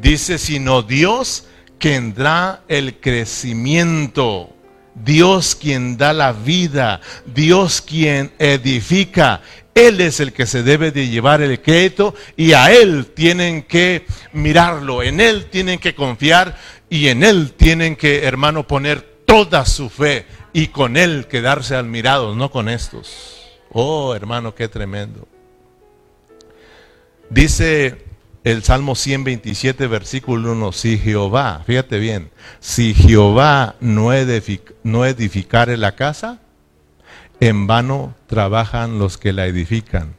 A: Dice, sino Dios quien da el crecimiento. Dios quien da la vida, Dios quien edifica. Él es el que se debe de llevar el crédito y a Él tienen que mirarlo, en Él tienen que confiar y en Él tienen que, hermano, poner toda su fe y con Él quedarse admirados, no con estos. Oh, hermano, qué tremendo. Dice el Salmo 127, versículo 1, si Jehová, fíjate bien, si Jehová no, no edificare la casa, en vano trabajan los que la edifican.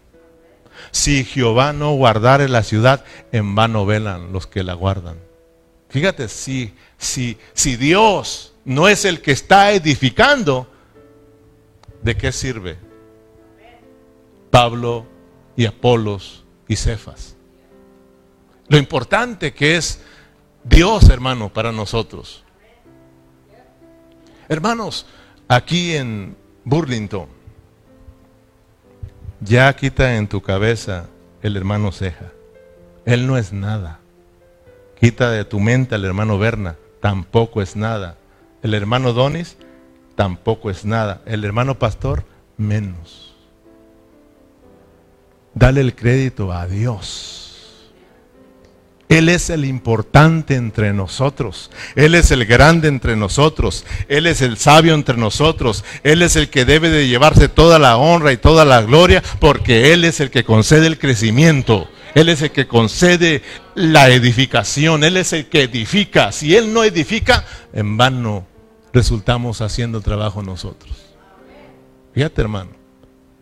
A: Si Jehová no guardare la ciudad, en vano velan los que la guardan. Fíjate, si, si, si Dios no es el que está edificando, ¿de qué sirve? Pablo y Apolos y Cefas. Lo importante que es Dios, hermano, para nosotros. Hermanos, aquí en Burlington, ya quita en tu cabeza el hermano Ceja. Él no es nada. Quita de tu mente al hermano Berna, tampoco es nada. El hermano Donis, tampoco es nada. El hermano Pastor, menos. Dale el crédito a Dios. Él es el importante entre nosotros. Él es el grande entre nosotros. Él es el sabio entre nosotros. Él es el que debe de llevarse toda la honra y toda la gloria porque Él es el que concede el crecimiento. Él es el que concede la edificación, Él es el que edifica. Si Él no edifica, en vano resultamos haciendo trabajo nosotros. Fíjate hermano.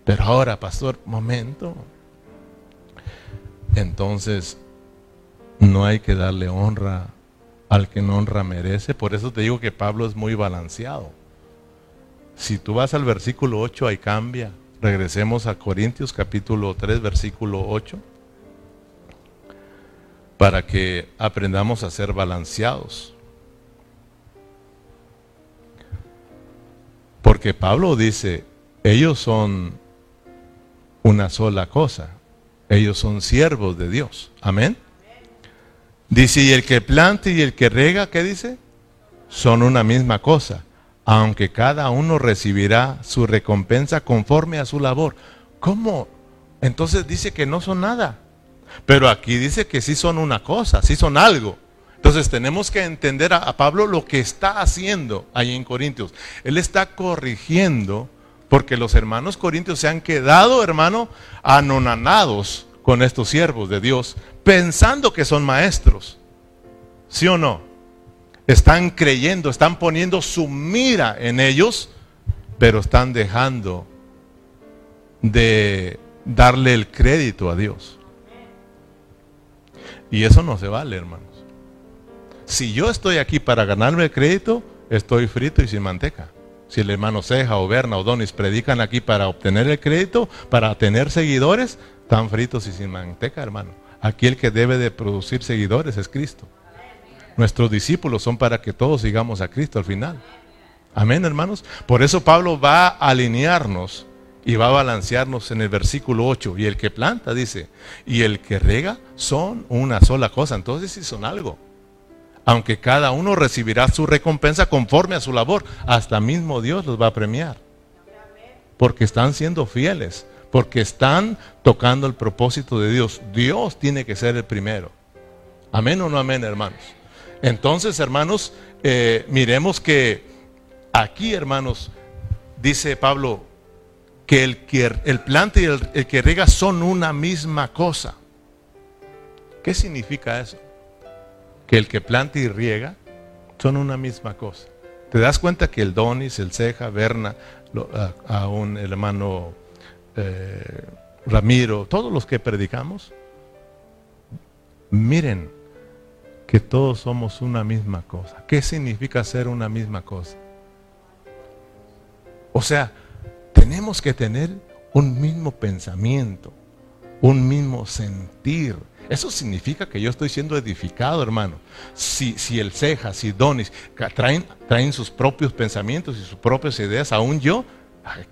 A: Pero ahora, pastor, momento. Entonces, no hay que darle honra al que no honra merece. Por eso te digo que Pablo es muy balanceado. Si tú vas al versículo 8, ahí cambia. Regresemos a Corintios capítulo 3, versículo 8. Para que aprendamos a ser balanceados. Porque Pablo dice, ellos son una sola cosa, ellos son siervos de Dios. Amén. Dice, y el que planta y el que rega, ¿qué dice? Son una misma cosa, aunque cada uno recibirá su recompensa conforme a su labor. ¿Cómo? Entonces dice que no son nada. Pero aquí dice que sí son una cosa, sí son algo. Entonces tenemos que entender a, Pablo lo que está haciendo ahí en Corintios. Él está corrigiendo porque los hermanos corintios se han quedado, hermano, anonanados con estos siervos de Dios, pensando que son maestros. ¿Sí o no? Están creyendo, están poniendo su mira en ellos, pero están dejando de darle el crédito a Dios. Y eso no se vale, hermanos. Si yo estoy aquí para ganarme el crédito, estoy frito y sin manteca. Si el hermano Ceja o Berna o Donis predican aquí para obtener el crédito, para tener seguidores, están fritos y sin manteca, hermano. Aquí el que debe de producir seguidores es Cristo. Nuestros discípulos son para que todos sigamos a Cristo al final. Amén, hermanos. Por eso Pablo va a alinearnos y va a balancearnos en el versículo 8. Y el que planta, dice, y el que rega son una sola cosa. Entonces sí son algo. Aunque cada uno recibirá su recompensa conforme a su labor, hasta mismo Dios los va a premiar. Porque están siendo fieles, porque están tocando el propósito de Dios. Dios tiene que ser el primero. Amén o no amén, hermanos. Entonces, hermanos, eh, miremos que aquí, hermanos, dice Pablo, que el, que el planta y el, el que rega son una misma cosa. ¿Qué significa eso? Que el que planta y riega son una misma cosa. ¿Te das cuenta que el Donis, el Ceja, Berna, a, un hermano eh, Ramiro, todos los que predicamos, miren que todos somos una misma cosa. ¿Qué significa ser una misma cosa? O sea, tenemos que tener un mismo pensamiento, un mismo sentir. Eso significa que yo estoy siendo edificado, hermano. Si, si el ceja, si Donis traen, traen sus propios pensamientos y sus propias ideas, aún yo,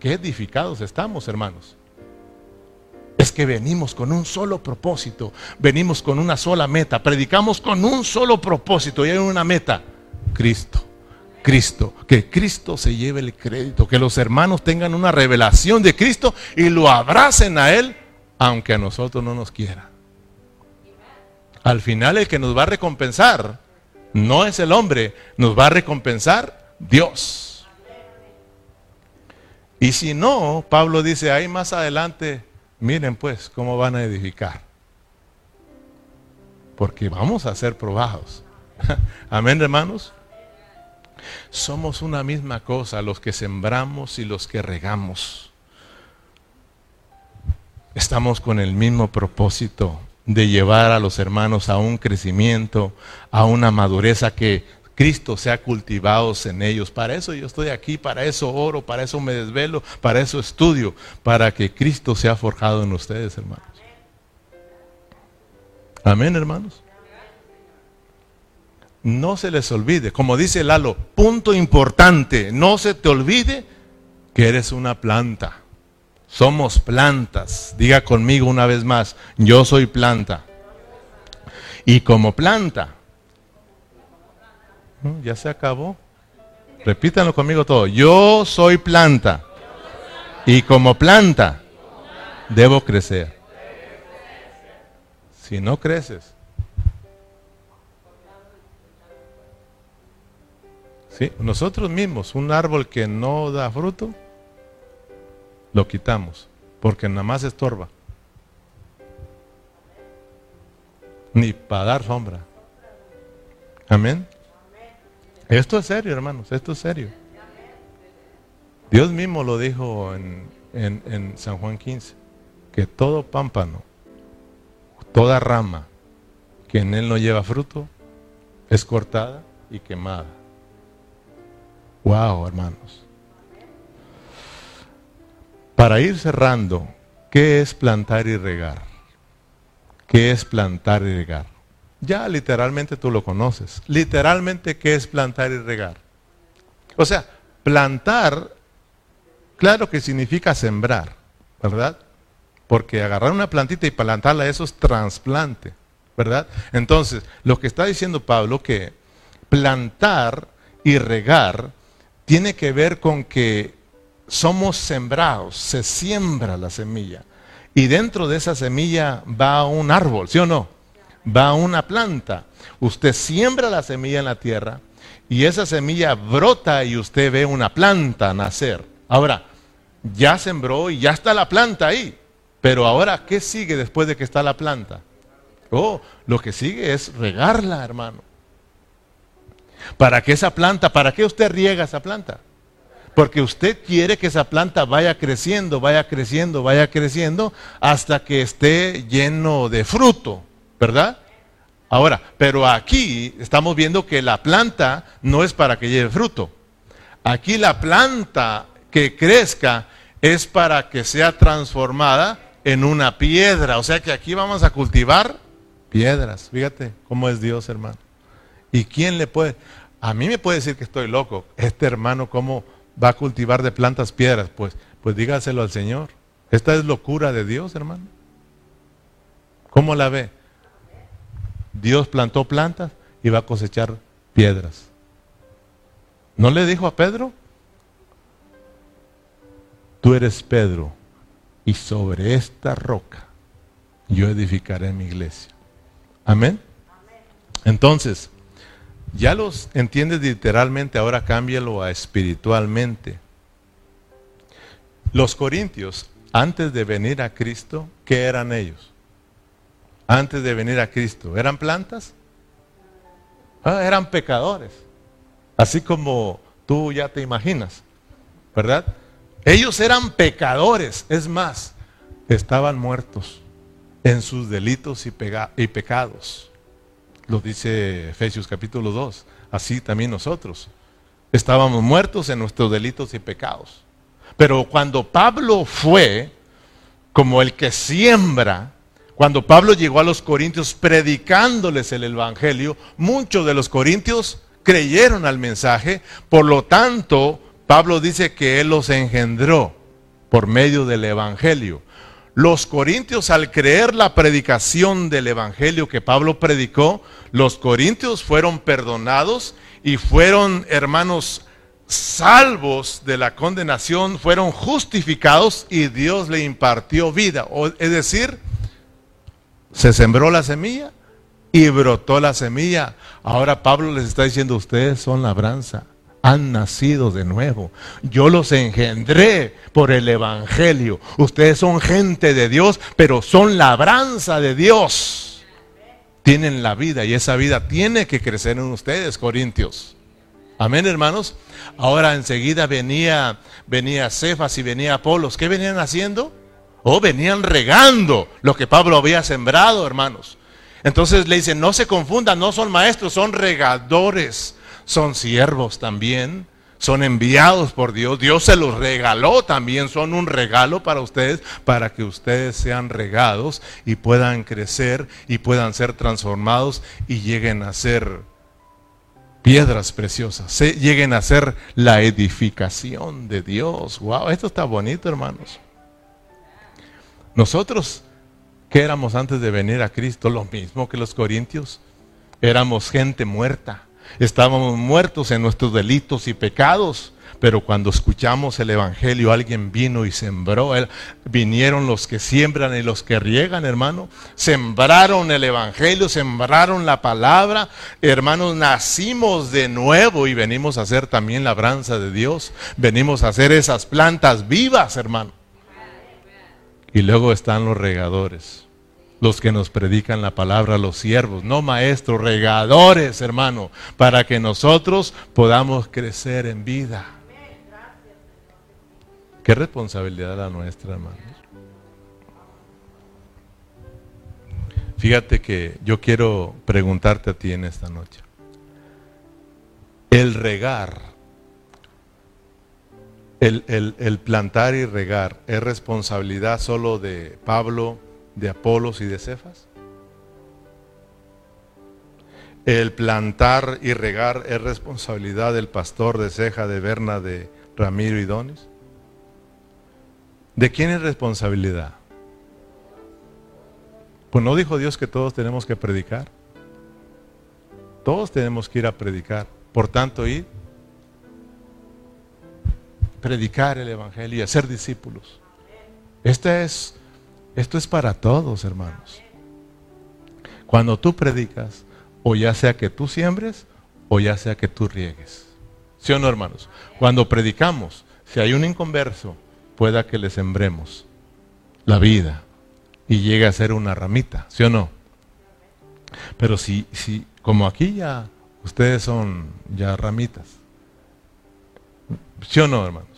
A: qué edificados estamos, hermanos. Es que venimos con un solo propósito, venimos con una sola meta, predicamos con un solo propósito y hay una meta, Cristo. Cristo, que Cristo se lleve el crédito, que los hermanos tengan una revelación de Cristo y lo abracen a Él, aunque a nosotros no nos quiera. Al final el que nos va a recompensar no es el hombre, nos va a recompensar Dios. Y si no, Pablo dice ahí más adelante, miren pues cómo van a edificar. Porque vamos a ser probados. Amén, hermanos. Somos una misma cosa los que sembramos y los que regamos. Estamos con el mismo propósito de llevar a los hermanos a un crecimiento, a una madurez, que Cristo sea cultivado en ellos. Para eso yo estoy aquí, para eso oro, para eso me desvelo, para eso estudio, para que Cristo sea forjado en ustedes, hermanos. Amén, hermanos. No se les olvide, como dice Lalo, punto importante, no se te olvide que eres una planta. Somos plantas. Diga conmigo una vez más, yo soy planta. Y como planta, ya se acabó. Repítanlo conmigo todo. Yo soy planta. Y como planta, debo crecer. Si no creces, Nosotros mismos, un árbol que no da fruto, lo quitamos, porque nada más estorba. Ni para dar sombra. Amén. Esto es serio, hermanos, esto es serio. Dios mismo lo dijo en, en San Juan 15, que todo pámpano, toda rama que en él no lleva fruto, es cortada y quemada. Wow, hermanos. Para ir cerrando, ¿qué es plantar y regar? ¿Qué es plantar y regar? ya literalmente tú lo conoces. Literalmente, ¿qué es plantar y regar? O sea, plantar, claro que significa sembrar, ¿verdad? Porque agarrar una plantita y plantarla, eso es trasplante, ¿verdad? Entonces, lo que está diciendo Pablo, que plantar y regar tiene que ver con que somos sembrados, se siembra la semilla. Y dentro de esa semilla va un árbol, ¿sí o no? Va una planta. Usted siembra la semilla en la tierra y esa semilla brota y usted ve una planta nacer. Ahora, ya sembró y ya está la planta ahí. Pero ahora, ¿qué sigue después de que está la planta? Oh, lo que sigue es regarla, hermano. ¿Para qué esa planta? ¿Para qué usted riega esa planta? Porque usted quiere que esa planta vaya creciendo, vaya creciendo, vaya creciendo hasta que esté lleno de fruto, ¿verdad? Ahora, pero aquí estamos viendo que la planta no es para que lleve fruto. Aquí la planta que crezca es para que sea transformada en una piedra. O sea que aquí vamos a cultivar piedras. Fíjate cómo es Dios, hermano. ¿Y quién le puede? A mí me puede decir que estoy loco. Este hermano, ¿cómo va a cultivar de plantas piedras? Pues, pues dígaselo al Señor. Esta es locura de Dios, hermano. ¿Cómo la ve? Dios plantó plantas y va a cosechar piedras. ¿No le dijo a Pedro? Tú eres Pedro y sobre esta roca yo edificaré mi iglesia. Amén. Entonces, ya los entiendes literalmente, ahora cámbialo a espiritualmente. Los corintios, antes de venir a Cristo, ¿qué eran ellos? Antes de venir a Cristo, ¿eran plantas? Ah, eran pecadores. Así como tú ya te imaginas, ¿verdad? Ellos eran pecadores, es más, estaban muertos en sus delitos y, y pecados lo dice Efesios capítulo 2, así también nosotros. Estábamos muertos en nuestros delitos y pecados. Pero cuando Pablo fue como el que siembra, cuando Pablo llegó a los corintios predicándoles el Evangelio, muchos de los corintios creyeron al mensaje, por lo tanto, Pablo dice que él los engendró por medio del Evangelio. Los corintios al creer la predicación del Evangelio que Pablo predicó, los corintios fueron perdonados y fueron, hermanos, salvos de la condenación, fueron justificados y Dios le impartió vida. es decir, se sembró la semilla y brotó la semilla. Ahora Pablo les está diciendo, ustedes son labranza han nacido de nuevo. Yo los engendré por el Evangelio. Ustedes son gente de Dios, pero son labranza de Dios. Tienen la vida y esa vida tiene que crecer en ustedes, Corintios. Amén, hermanos. Ahora enseguida venía, venía Cefas y venía Apolos. ¿Qué venían haciendo? Oh, venían regando lo que Pablo había sembrado, hermanos. Entonces le dicen, no se confundan, no son maestros, son regadores son siervos también, son enviados por Dios, Dios se los regaló también, son un regalo para ustedes, para que ustedes sean regados y puedan crecer y puedan ser transformados y lleguen a ser piedras preciosas, lleguen a ser la edificación de Dios. Wow, esto está bonito, hermanos. Nosotros, ¿qué éramos antes de venir a Cristo? Lo mismo que los corintios. Éramos gente muerta Estábamos muertos en nuestros delitos y pecados. Pero cuando escuchamos el Evangelio, alguien vino y sembró. Vinieron los que siembran y los que riegan, hermano. Sembraron el Evangelio, sembraron la palabra. Hermanos, nacimos de nuevo y venimos a hacer también la labranza de Dios. Venimos a hacer esas plantas vivas, hermano. Y luego están los regadores los que nos predican la palabra, los siervos, no maestros, regadores, hermano, para que nosotros podamos crecer en vida. Qué responsabilidad la nuestra, hermanos. Fíjate que yo quiero preguntarte a ti en esta noche. El regar, el, el plantar y regar, ¿es responsabilidad solo de Pablo? De Apolos y de Cefas? el plantar y regar es responsabilidad del pastor de Ceja, de Berna, de Ramiro y Donis? ¿De quién es responsabilidad? Pues no dijo Dios que todos tenemos que predicar. Todos tenemos que ir a predicar. Por tanto, ir, predicar el Evangelio y hacer discípulos. Este es, esto es para todos, hermanos. Cuando tú predicas, o ya sea que tú siembres, o ya sea que tú riegues. ¿Sí o no, hermanos? Cuando predicamos, si hay un inconverso, pueda que le sembremos la vida y llegue a ser una ramita, ¿sí o no? Pero si, si como aquí ya ustedes son ya ramitas, ¿sí o no, hermanos?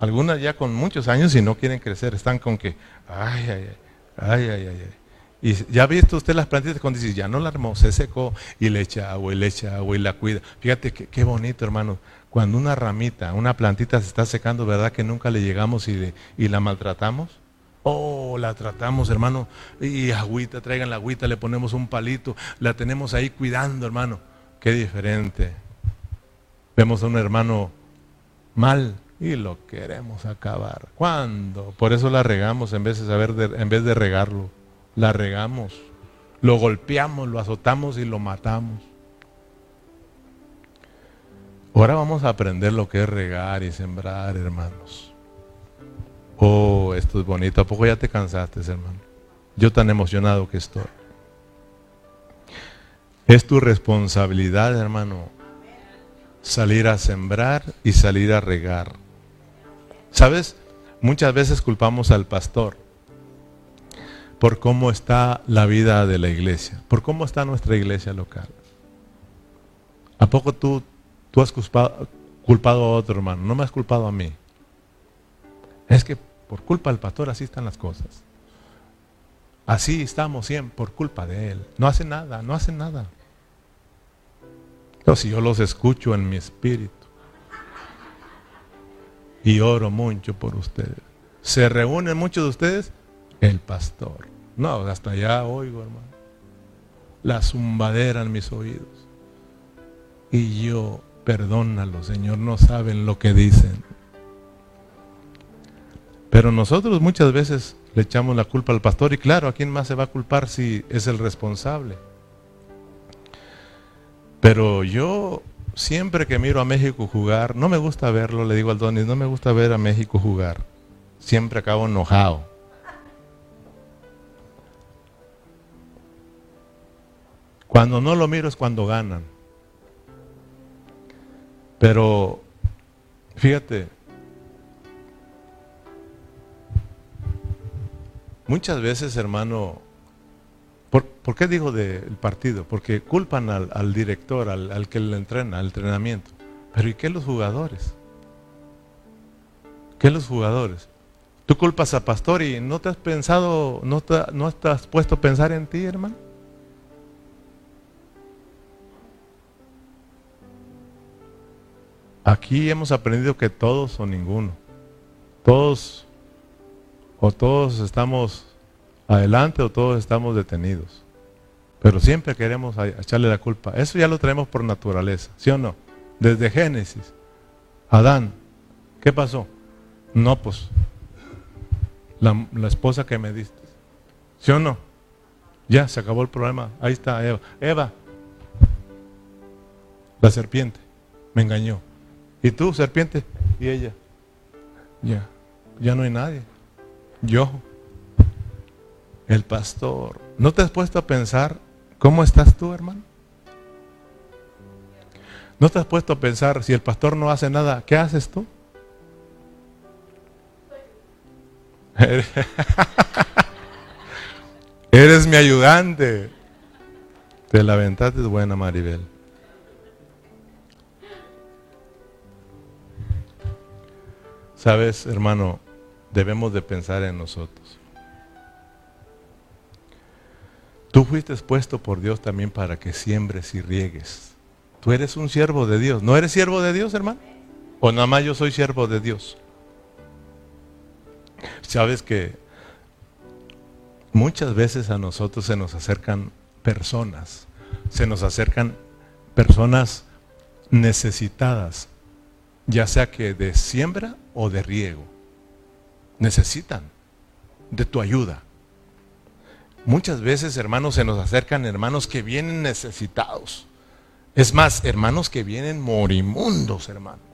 A: Algunas ya con muchos años y no quieren crecer, están con que, ay, ay, ay, ay, ay, ay. Y ya ha visto usted las plantitas cuando dice, ya no la armó, se secó y le echa agua y le echa agua y la cuida. Fíjate qué bonito, hermano. Cuando una ramita, una plantita se está secando, ¿verdad que nunca le llegamos y, y la maltratamos? Oh, la tratamos, hermano. Y agüita, traigan la agüita, le ponemos un palito, la tenemos ahí cuidando, hermano. Qué diferente. Vemos a un hermano mal y lo queremos acabar. ¿Cuándo? Por eso la regamos en vez de, saber en vez de regarlo. La regamos. Lo golpeamos, lo azotamos y lo matamos. Ahora vamos a aprender lo que es regar y sembrar, hermanos. Oh, esto es bonito. ¿A poco ya te cansaste, hermano? Yo tan emocionado que estoy. Es tu responsabilidad, hermano, salir a sembrar y salir a regar. ¿Sabes? Muchas veces culpamos al pastor por cómo está la vida de la iglesia, por cómo está nuestra iglesia local. ¿A poco tú, tú has culpado, culpado a otro hermano? No me has culpado a mí. Es que por culpa del pastor así están las cosas. Así estamos siempre por culpa de él. No hace nada, no hace nada. Pero si yo los escucho en mi espíritu y oro mucho por ustedes. ¿Se reúnen muchos de ustedes? El pastor. No, hasta allá oigo, hermano. La zumbadera en mis oídos. Y yo, perdónalo, Señor, no saben lo que dicen. Pero nosotros muchas veces le echamos la culpa al pastor y claro, ¿a quién más se va a culpar si es el responsable? Pero yo siempre que miro a México jugar, no me gusta verlo, le digo al Donis, no me gusta ver a México jugar. Siempre acabo enojado. Cuando no lo miro es cuando ganan. Pero fíjate, Muchas veces, hermano, ¿por, qué digo del partido? Porque culpan al, director, al, que le entrena, al entrenamiento. Pero ¿y qué los jugadores? ¿Qué los jugadores? Tú culpas a Pastor y no te has pensado, no no has puesto a pensar en ti, hermano. Aquí hemos aprendido que todos o ninguno. Todos o todos estamos adelante o todos estamos detenidos. Pero siempre queremos echarle la culpa. Eso ya lo traemos por naturaleza, ¿sí o no? Desde Génesis. Adán, ¿qué pasó? No, pues, la, la esposa que me diste. ¿Sí o no? Ya, se acabó el problema. Ahí está Eva. Eva, la serpiente, me engañó. ¿Y tú, serpiente? Y ella. Ya, ya no hay nadie. Yo, el pastor. ¿No te has puesto a pensar cómo estás tú, hermano? ¿No te has puesto a pensar si el pastor no hace nada, ¿qué haces tú? Eres mi ayudante. Te la es buena, Maribel. Sabes, hermano, debemos de pensar en nosotros. Tú fuiste expuesto por Dios también para que siembres y riegues. Tú eres un siervo de Dios. ¿No eres siervo de Dios, hermano? ¿O nada más yo soy siervo de Dios? Sabes que muchas veces a nosotros se nos acercan personas se nos acercan personas necesitadas, ya sea que de siembra o de riego. Necesitan de tu ayuda. Muchas veces, hermanos, se nos acercan hermanos que vienen necesitados. Es más, hermanos que vienen morimundos, hermano.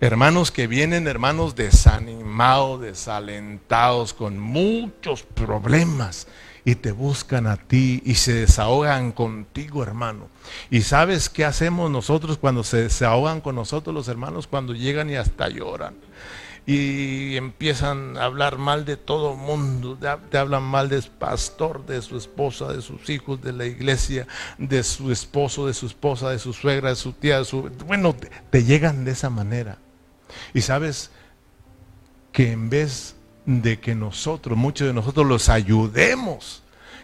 A: Hermanos que vienen, hermanos desanimados, desalentados, con muchos problemas y te buscan a ti y se desahogan contigo, hermano. ¿Y sabes qué hacemos nosotros cuando se desahogan con nosotros los hermanos? Cuando llegan y hasta lloran. Y empiezan a hablar mal de todo mundo, te hablan mal del pastor, de su esposa, de sus hijos, de la iglesia, de su esposo, de su esposa, de su suegra, de su tía, de su... Bueno, te llegan de esa manera. Y sabes que en vez de que nosotros, muchos de nosotros los ayudemos,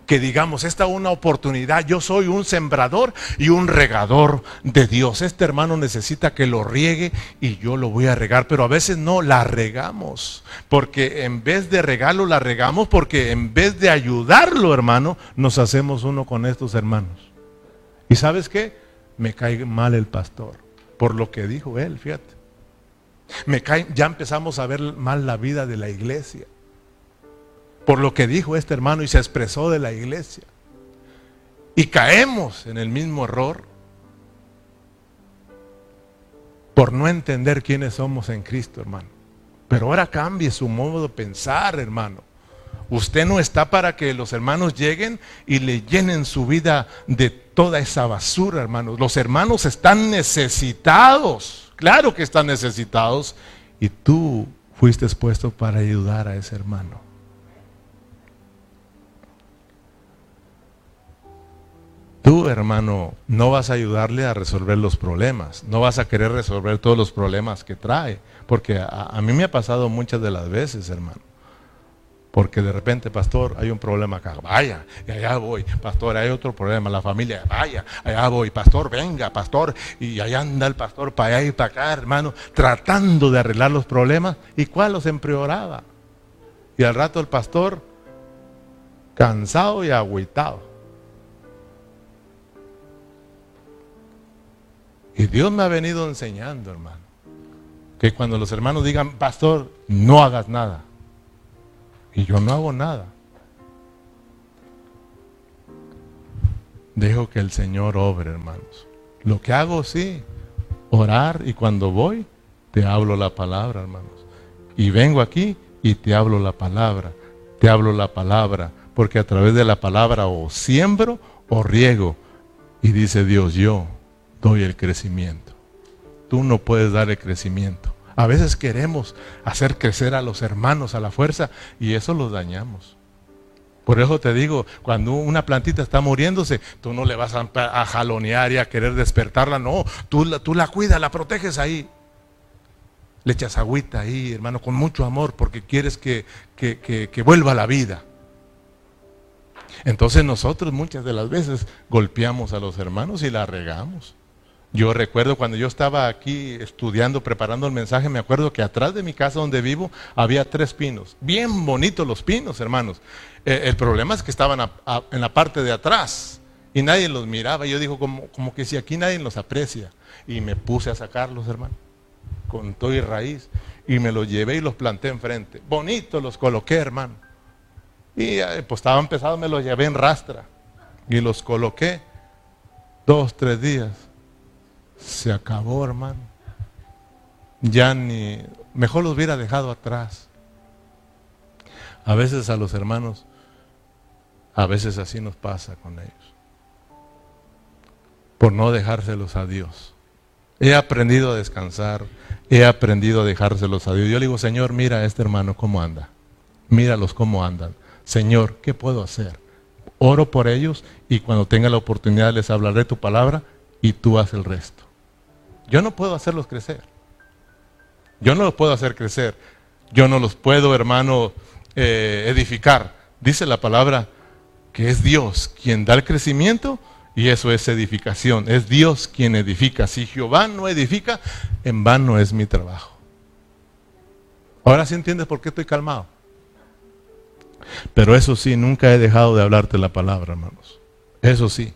A: que digamos, esta es una oportunidad, yo soy un sembrador y un regador de Dios. Este hermano necesita que lo riegue y yo lo voy a regar, pero a veces no, la regamos, porque en vez de regarlo, la regamos, porque en vez de ayudarlo, hermano, nos hacemos uno con estos hermanos. ¿Y sabes qué? Me cae mal el pastor, por lo que dijo él, fíjate. Me cae, ya empezamos a ver mal la vida de la iglesia. Por lo que dijo este hermano y se expresó de la iglesia. Y caemos en el mismo error por no entender quiénes somos en Cristo, hermano. Pero ahora cambie su modo de pensar, hermano. Usted no está para que los hermanos lleguen y le llenen su vida de toda esa basura, hermanos. Los hermanos están necesitados. Claro que están necesitados y tú fuiste expuesto para ayudar a ese hermano. Tú, hermano, no vas a ayudarle a resolver los problemas, no vas a querer resolver todos los problemas que trae, porque a, a mí me ha pasado muchas de las veces, hermano. Porque de repente, pastor, hay un problema acá. Vaya, y allá voy. Pastor, hay otro problema. La familia, vaya, allá voy. Pastor, venga, pastor. Y allá anda el pastor para allá y para acá, hermano, tratando de arreglar los problemas. ¿Y cuál los empeoraba? Y al rato el pastor, cansado y agüitado. Y Dios me ha venido enseñando, hermano, que cuando los hermanos digan, pastor, no hagas nada y yo no hago nada. Dejo que el Señor obre, hermanos. Lo que hago, sí, orar y cuando voy, te hablo la palabra, hermanos. Y vengo aquí y te hablo la palabra, te hablo la palabra, porque a través de la palabra o siembro o riego. Y dice Dios, yo doy el crecimiento. Tú no puedes dar el crecimiento. A veces queremos hacer crecer a los hermanos a la fuerza y eso los dañamos. Por eso te digo, cuando una plantita está muriéndose, tú no le vas a, jalonear y a querer despertarla, no, tú la, tú la cuidas, la proteges ahí. Le echas agüita ahí, hermano, con mucho amor, porque quieres que, que vuelva a la vida. Entonces nosotros muchas de las veces golpeamos a los hermanos y la regamos. Yo recuerdo cuando yo estaba aquí estudiando, preparando el mensaje, me acuerdo que atrás de mi casa donde vivo había tres pinos. Bien bonitos los pinos, hermanos. Eh, el problema es que estaban en la parte de atrás y nadie los miraba. Yo digo, como, como que si aquí nadie los aprecia. Y me puse a sacarlos, hermano, con todo y raíz. Y me los llevé y los planté enfrente. Bonitos los coloqué, hermano. Y eh, pues estaban pesados, me los llevé en rastra. Y los coloqué dos, tres días se acabó, hermano. Ya ni, mejor los hubiera dejado atrás. A veces a los hermanos, a veces así nos pasa con ellos. Por no dejárselos a Dios. He aprendido a descansar, he aprendido a dejárselos a Dios. Yo le digo, Señor, mira a este hermano cómo anda. Míralos cómo andan. Señor, ¿qué puedo hacer? Oro por ellos y cuando tenga la oportunidad les hablaré tu palabra y tú haz el resto. Yo no puedo hacerlos crecer. Yo no los puedo hacer crecer. Yo no los puedo, hermano, eh, edificar. Dice la palabra que es Dios quien da el crecimiento y eso es edificación. Es Dios quien edifica. Si Jehová no edifica, en vano es mi trabajo. Ahora sí entiendes por qué estoy calmado. Pero eso sí, nunca he dejado de hablarte la palabra, hermanos. Eso sí,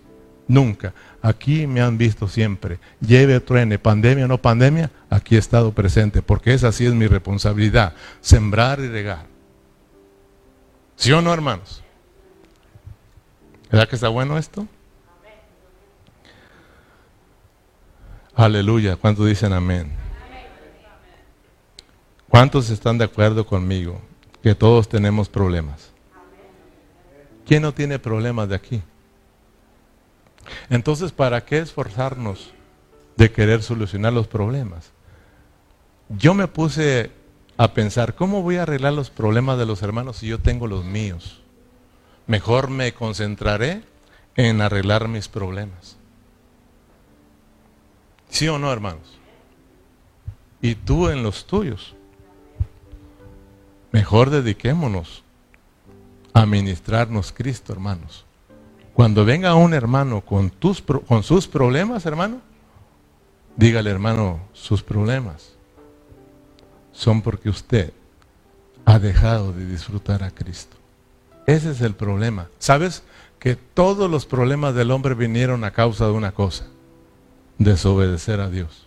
A: Nunca. Aquí me han visto siempre. Lleve, truene, pandemia o no pandemia, aquí he estado presente, porque esa sí es mi responsabilidad, sembrar y regar. ¿Sí o no, hermanos? ¿Verdad que está bueno esto? Aleluya. ¿Cuántos dicen amén? ¿Cuántos están de acuerdo conmigo que todos tenemos problemas? ¿Quién no tiene problemas de aquí? Entonces, ¿para qué esforzarnos de querer solucionar los problemas? Yo me puse a pensar, ¿cómo voy a arreglar los problemas de los hermanos si yo tengo los míos? Mejor me concentraré en arreglar mis problemas. ¿Sí o no, hermanos? Y tú en los tuyos. Mejor dediquémonos a ministrarnos Cristo, hermanos. Cuando venga un hermano con, tus, sus problemas, hermano, dígale, hermano, sus problemas son porque usted ha dejado de disfrutar a Cristo. Ese es el problema. ¿Sabes? Que todos los problemas del hombre vinieron a causa de una cosa, desobedecer a Dios.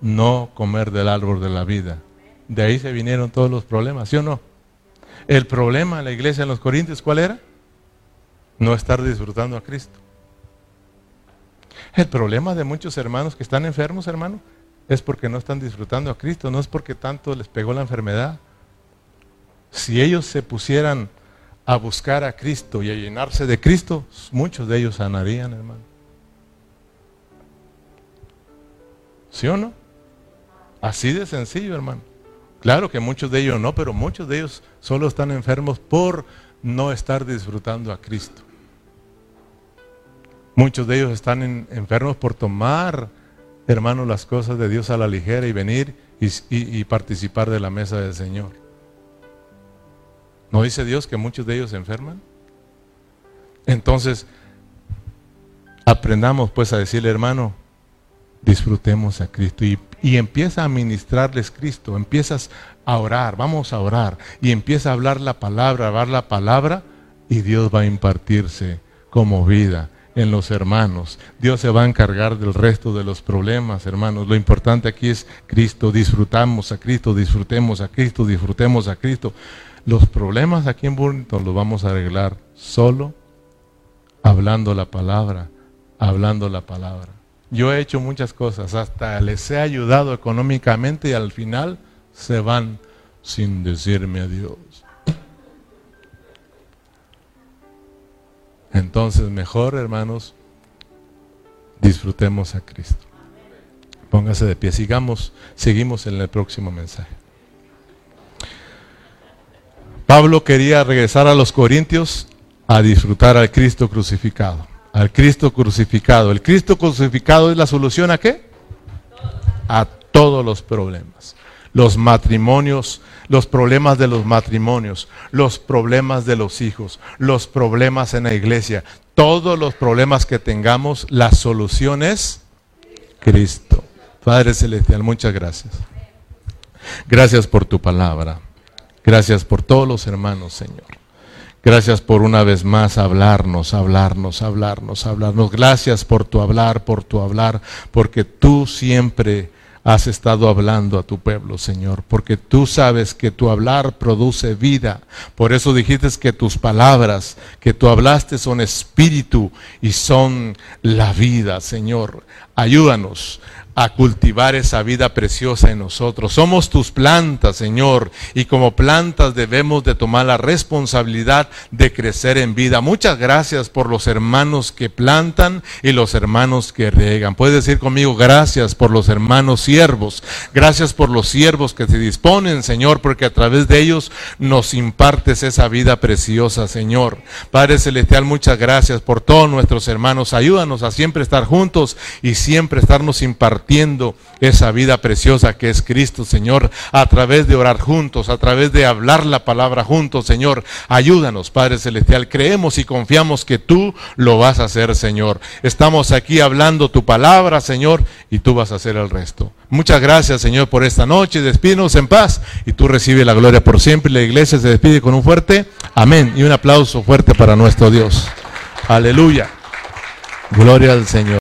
A: No comer del árbol de la vida. De ahí se vinieron todos los problemas, ¿sí o no? El problema en la iglesia en los Corintios, ¿cuál era? No estar disfrutando a Cristo. El problema de muchos hermanos que están enfermos, hermano, es porque no están disfrutando a Cristo, no es porque tanto les pegó la enfermedad. Si ellos se pusieran a buscar a Cristo y a llenarse de Cristo, muchos de ellos sanarían, hermano. ¿Sí o no? Así de sencillo, hermano. Claro que muchos de ellos no, pero muchos de ellos solo están enfermos por no estar disfrutando a Cristo. Muchos de ellos están enfermos por tomar, hermanos, las cosas de Dios a la ligera y venir y, participar de la mesa del Señor. ¿No dice Dios que muchos de ellos se enferman? Entonces, aprendamos pues a decirle, hermano, disfrutemos a Cristo y, y, empieza a ministrarles Cristo, empiezas a orar, vamos a orar y empieza a hablar la palabra, a hablar la palabra y Dios va a impartirse como vida en los hermanos. Dios se va a encargar del resto de los problemas, hermanos. Lo importante aquí es Cristo. Disfrutamos a Cristo, disfrutemos a Cristo, disfrutemos a Cristo. Los problemas aquí en Burlington los vamos a arreglar solo hablando la palabra, hablando la palabra. Yo he hecho muchas cosas, hasta les he ayudado económicamente y al final se van sin decirme adiós. Entonces, mejor, hermanos, disfrutemos a Cristo. Póngase de pie, sigamos, seguimos en el próximo mensaje. Pablo quería regresar a los Corintios a disfrutar al Cristo crucificado. Al Cristo crucificado. El Cristo crucificado es la solución a qué? A todos los problemas. Los matrimonios los problemas de los matrimonios, los problemas de los hijos, los problemas en la iglesia, todos los problemas que tengamos, la solución es Cristo. Padre Celestial, muchas gracias. Gracias por tu palabra. Gracias por todos los hermanos, Señor. Gracias por una vez más hablarnos, hablarnos, hablarnos, hablarnos. Gracias por tu hablar, por tu hablar, porque tú siempre has estado hablando a tu pueblo, Señor, porque tú sabes que tu hablar produce vida. Por eso dijiste que tus palabras que tú hablaste son espíritu y son la vida, Señor. Ayúdanos a cultivar esa vida preciosa en nosotros. Somos tus plantas, Señor, y como plantas debemos de tomar la responsabilidad de crecer en vida. Muchas gracias por los hermanos que plantan y los hermanos que riegan. Puedes decir conmigo, gracias por los hermanos siervos, gracias por los siervos que se disponen, Señor, porque a través de ellos nos impartes esa vida preciosa, Señor. Padre Celestial, muchas gracias por todos nuestros hermanos. Ayúdanos a siempre estar juntos y siempre estarnos impartiendo esa vida preciosa que es Cristo, Señor, a través de orar juntos, a través de hablar la palabra juntos, Señor. Ayúdanos, Padre Celestial. Creemos y confiamos que tú lo vas a hacer, Señor. Estamos aquí hablando tu palabra, Señor, y tú vas a hacer el resto. Muchas gracias, Señor, por esta noche. Despídenos en paz y tú recibe la gloria por siempre. La iglesia se despide con un fuerte amén y un aplauso fuerte para nuestro Dios. Aleluya. Gloria al Señor.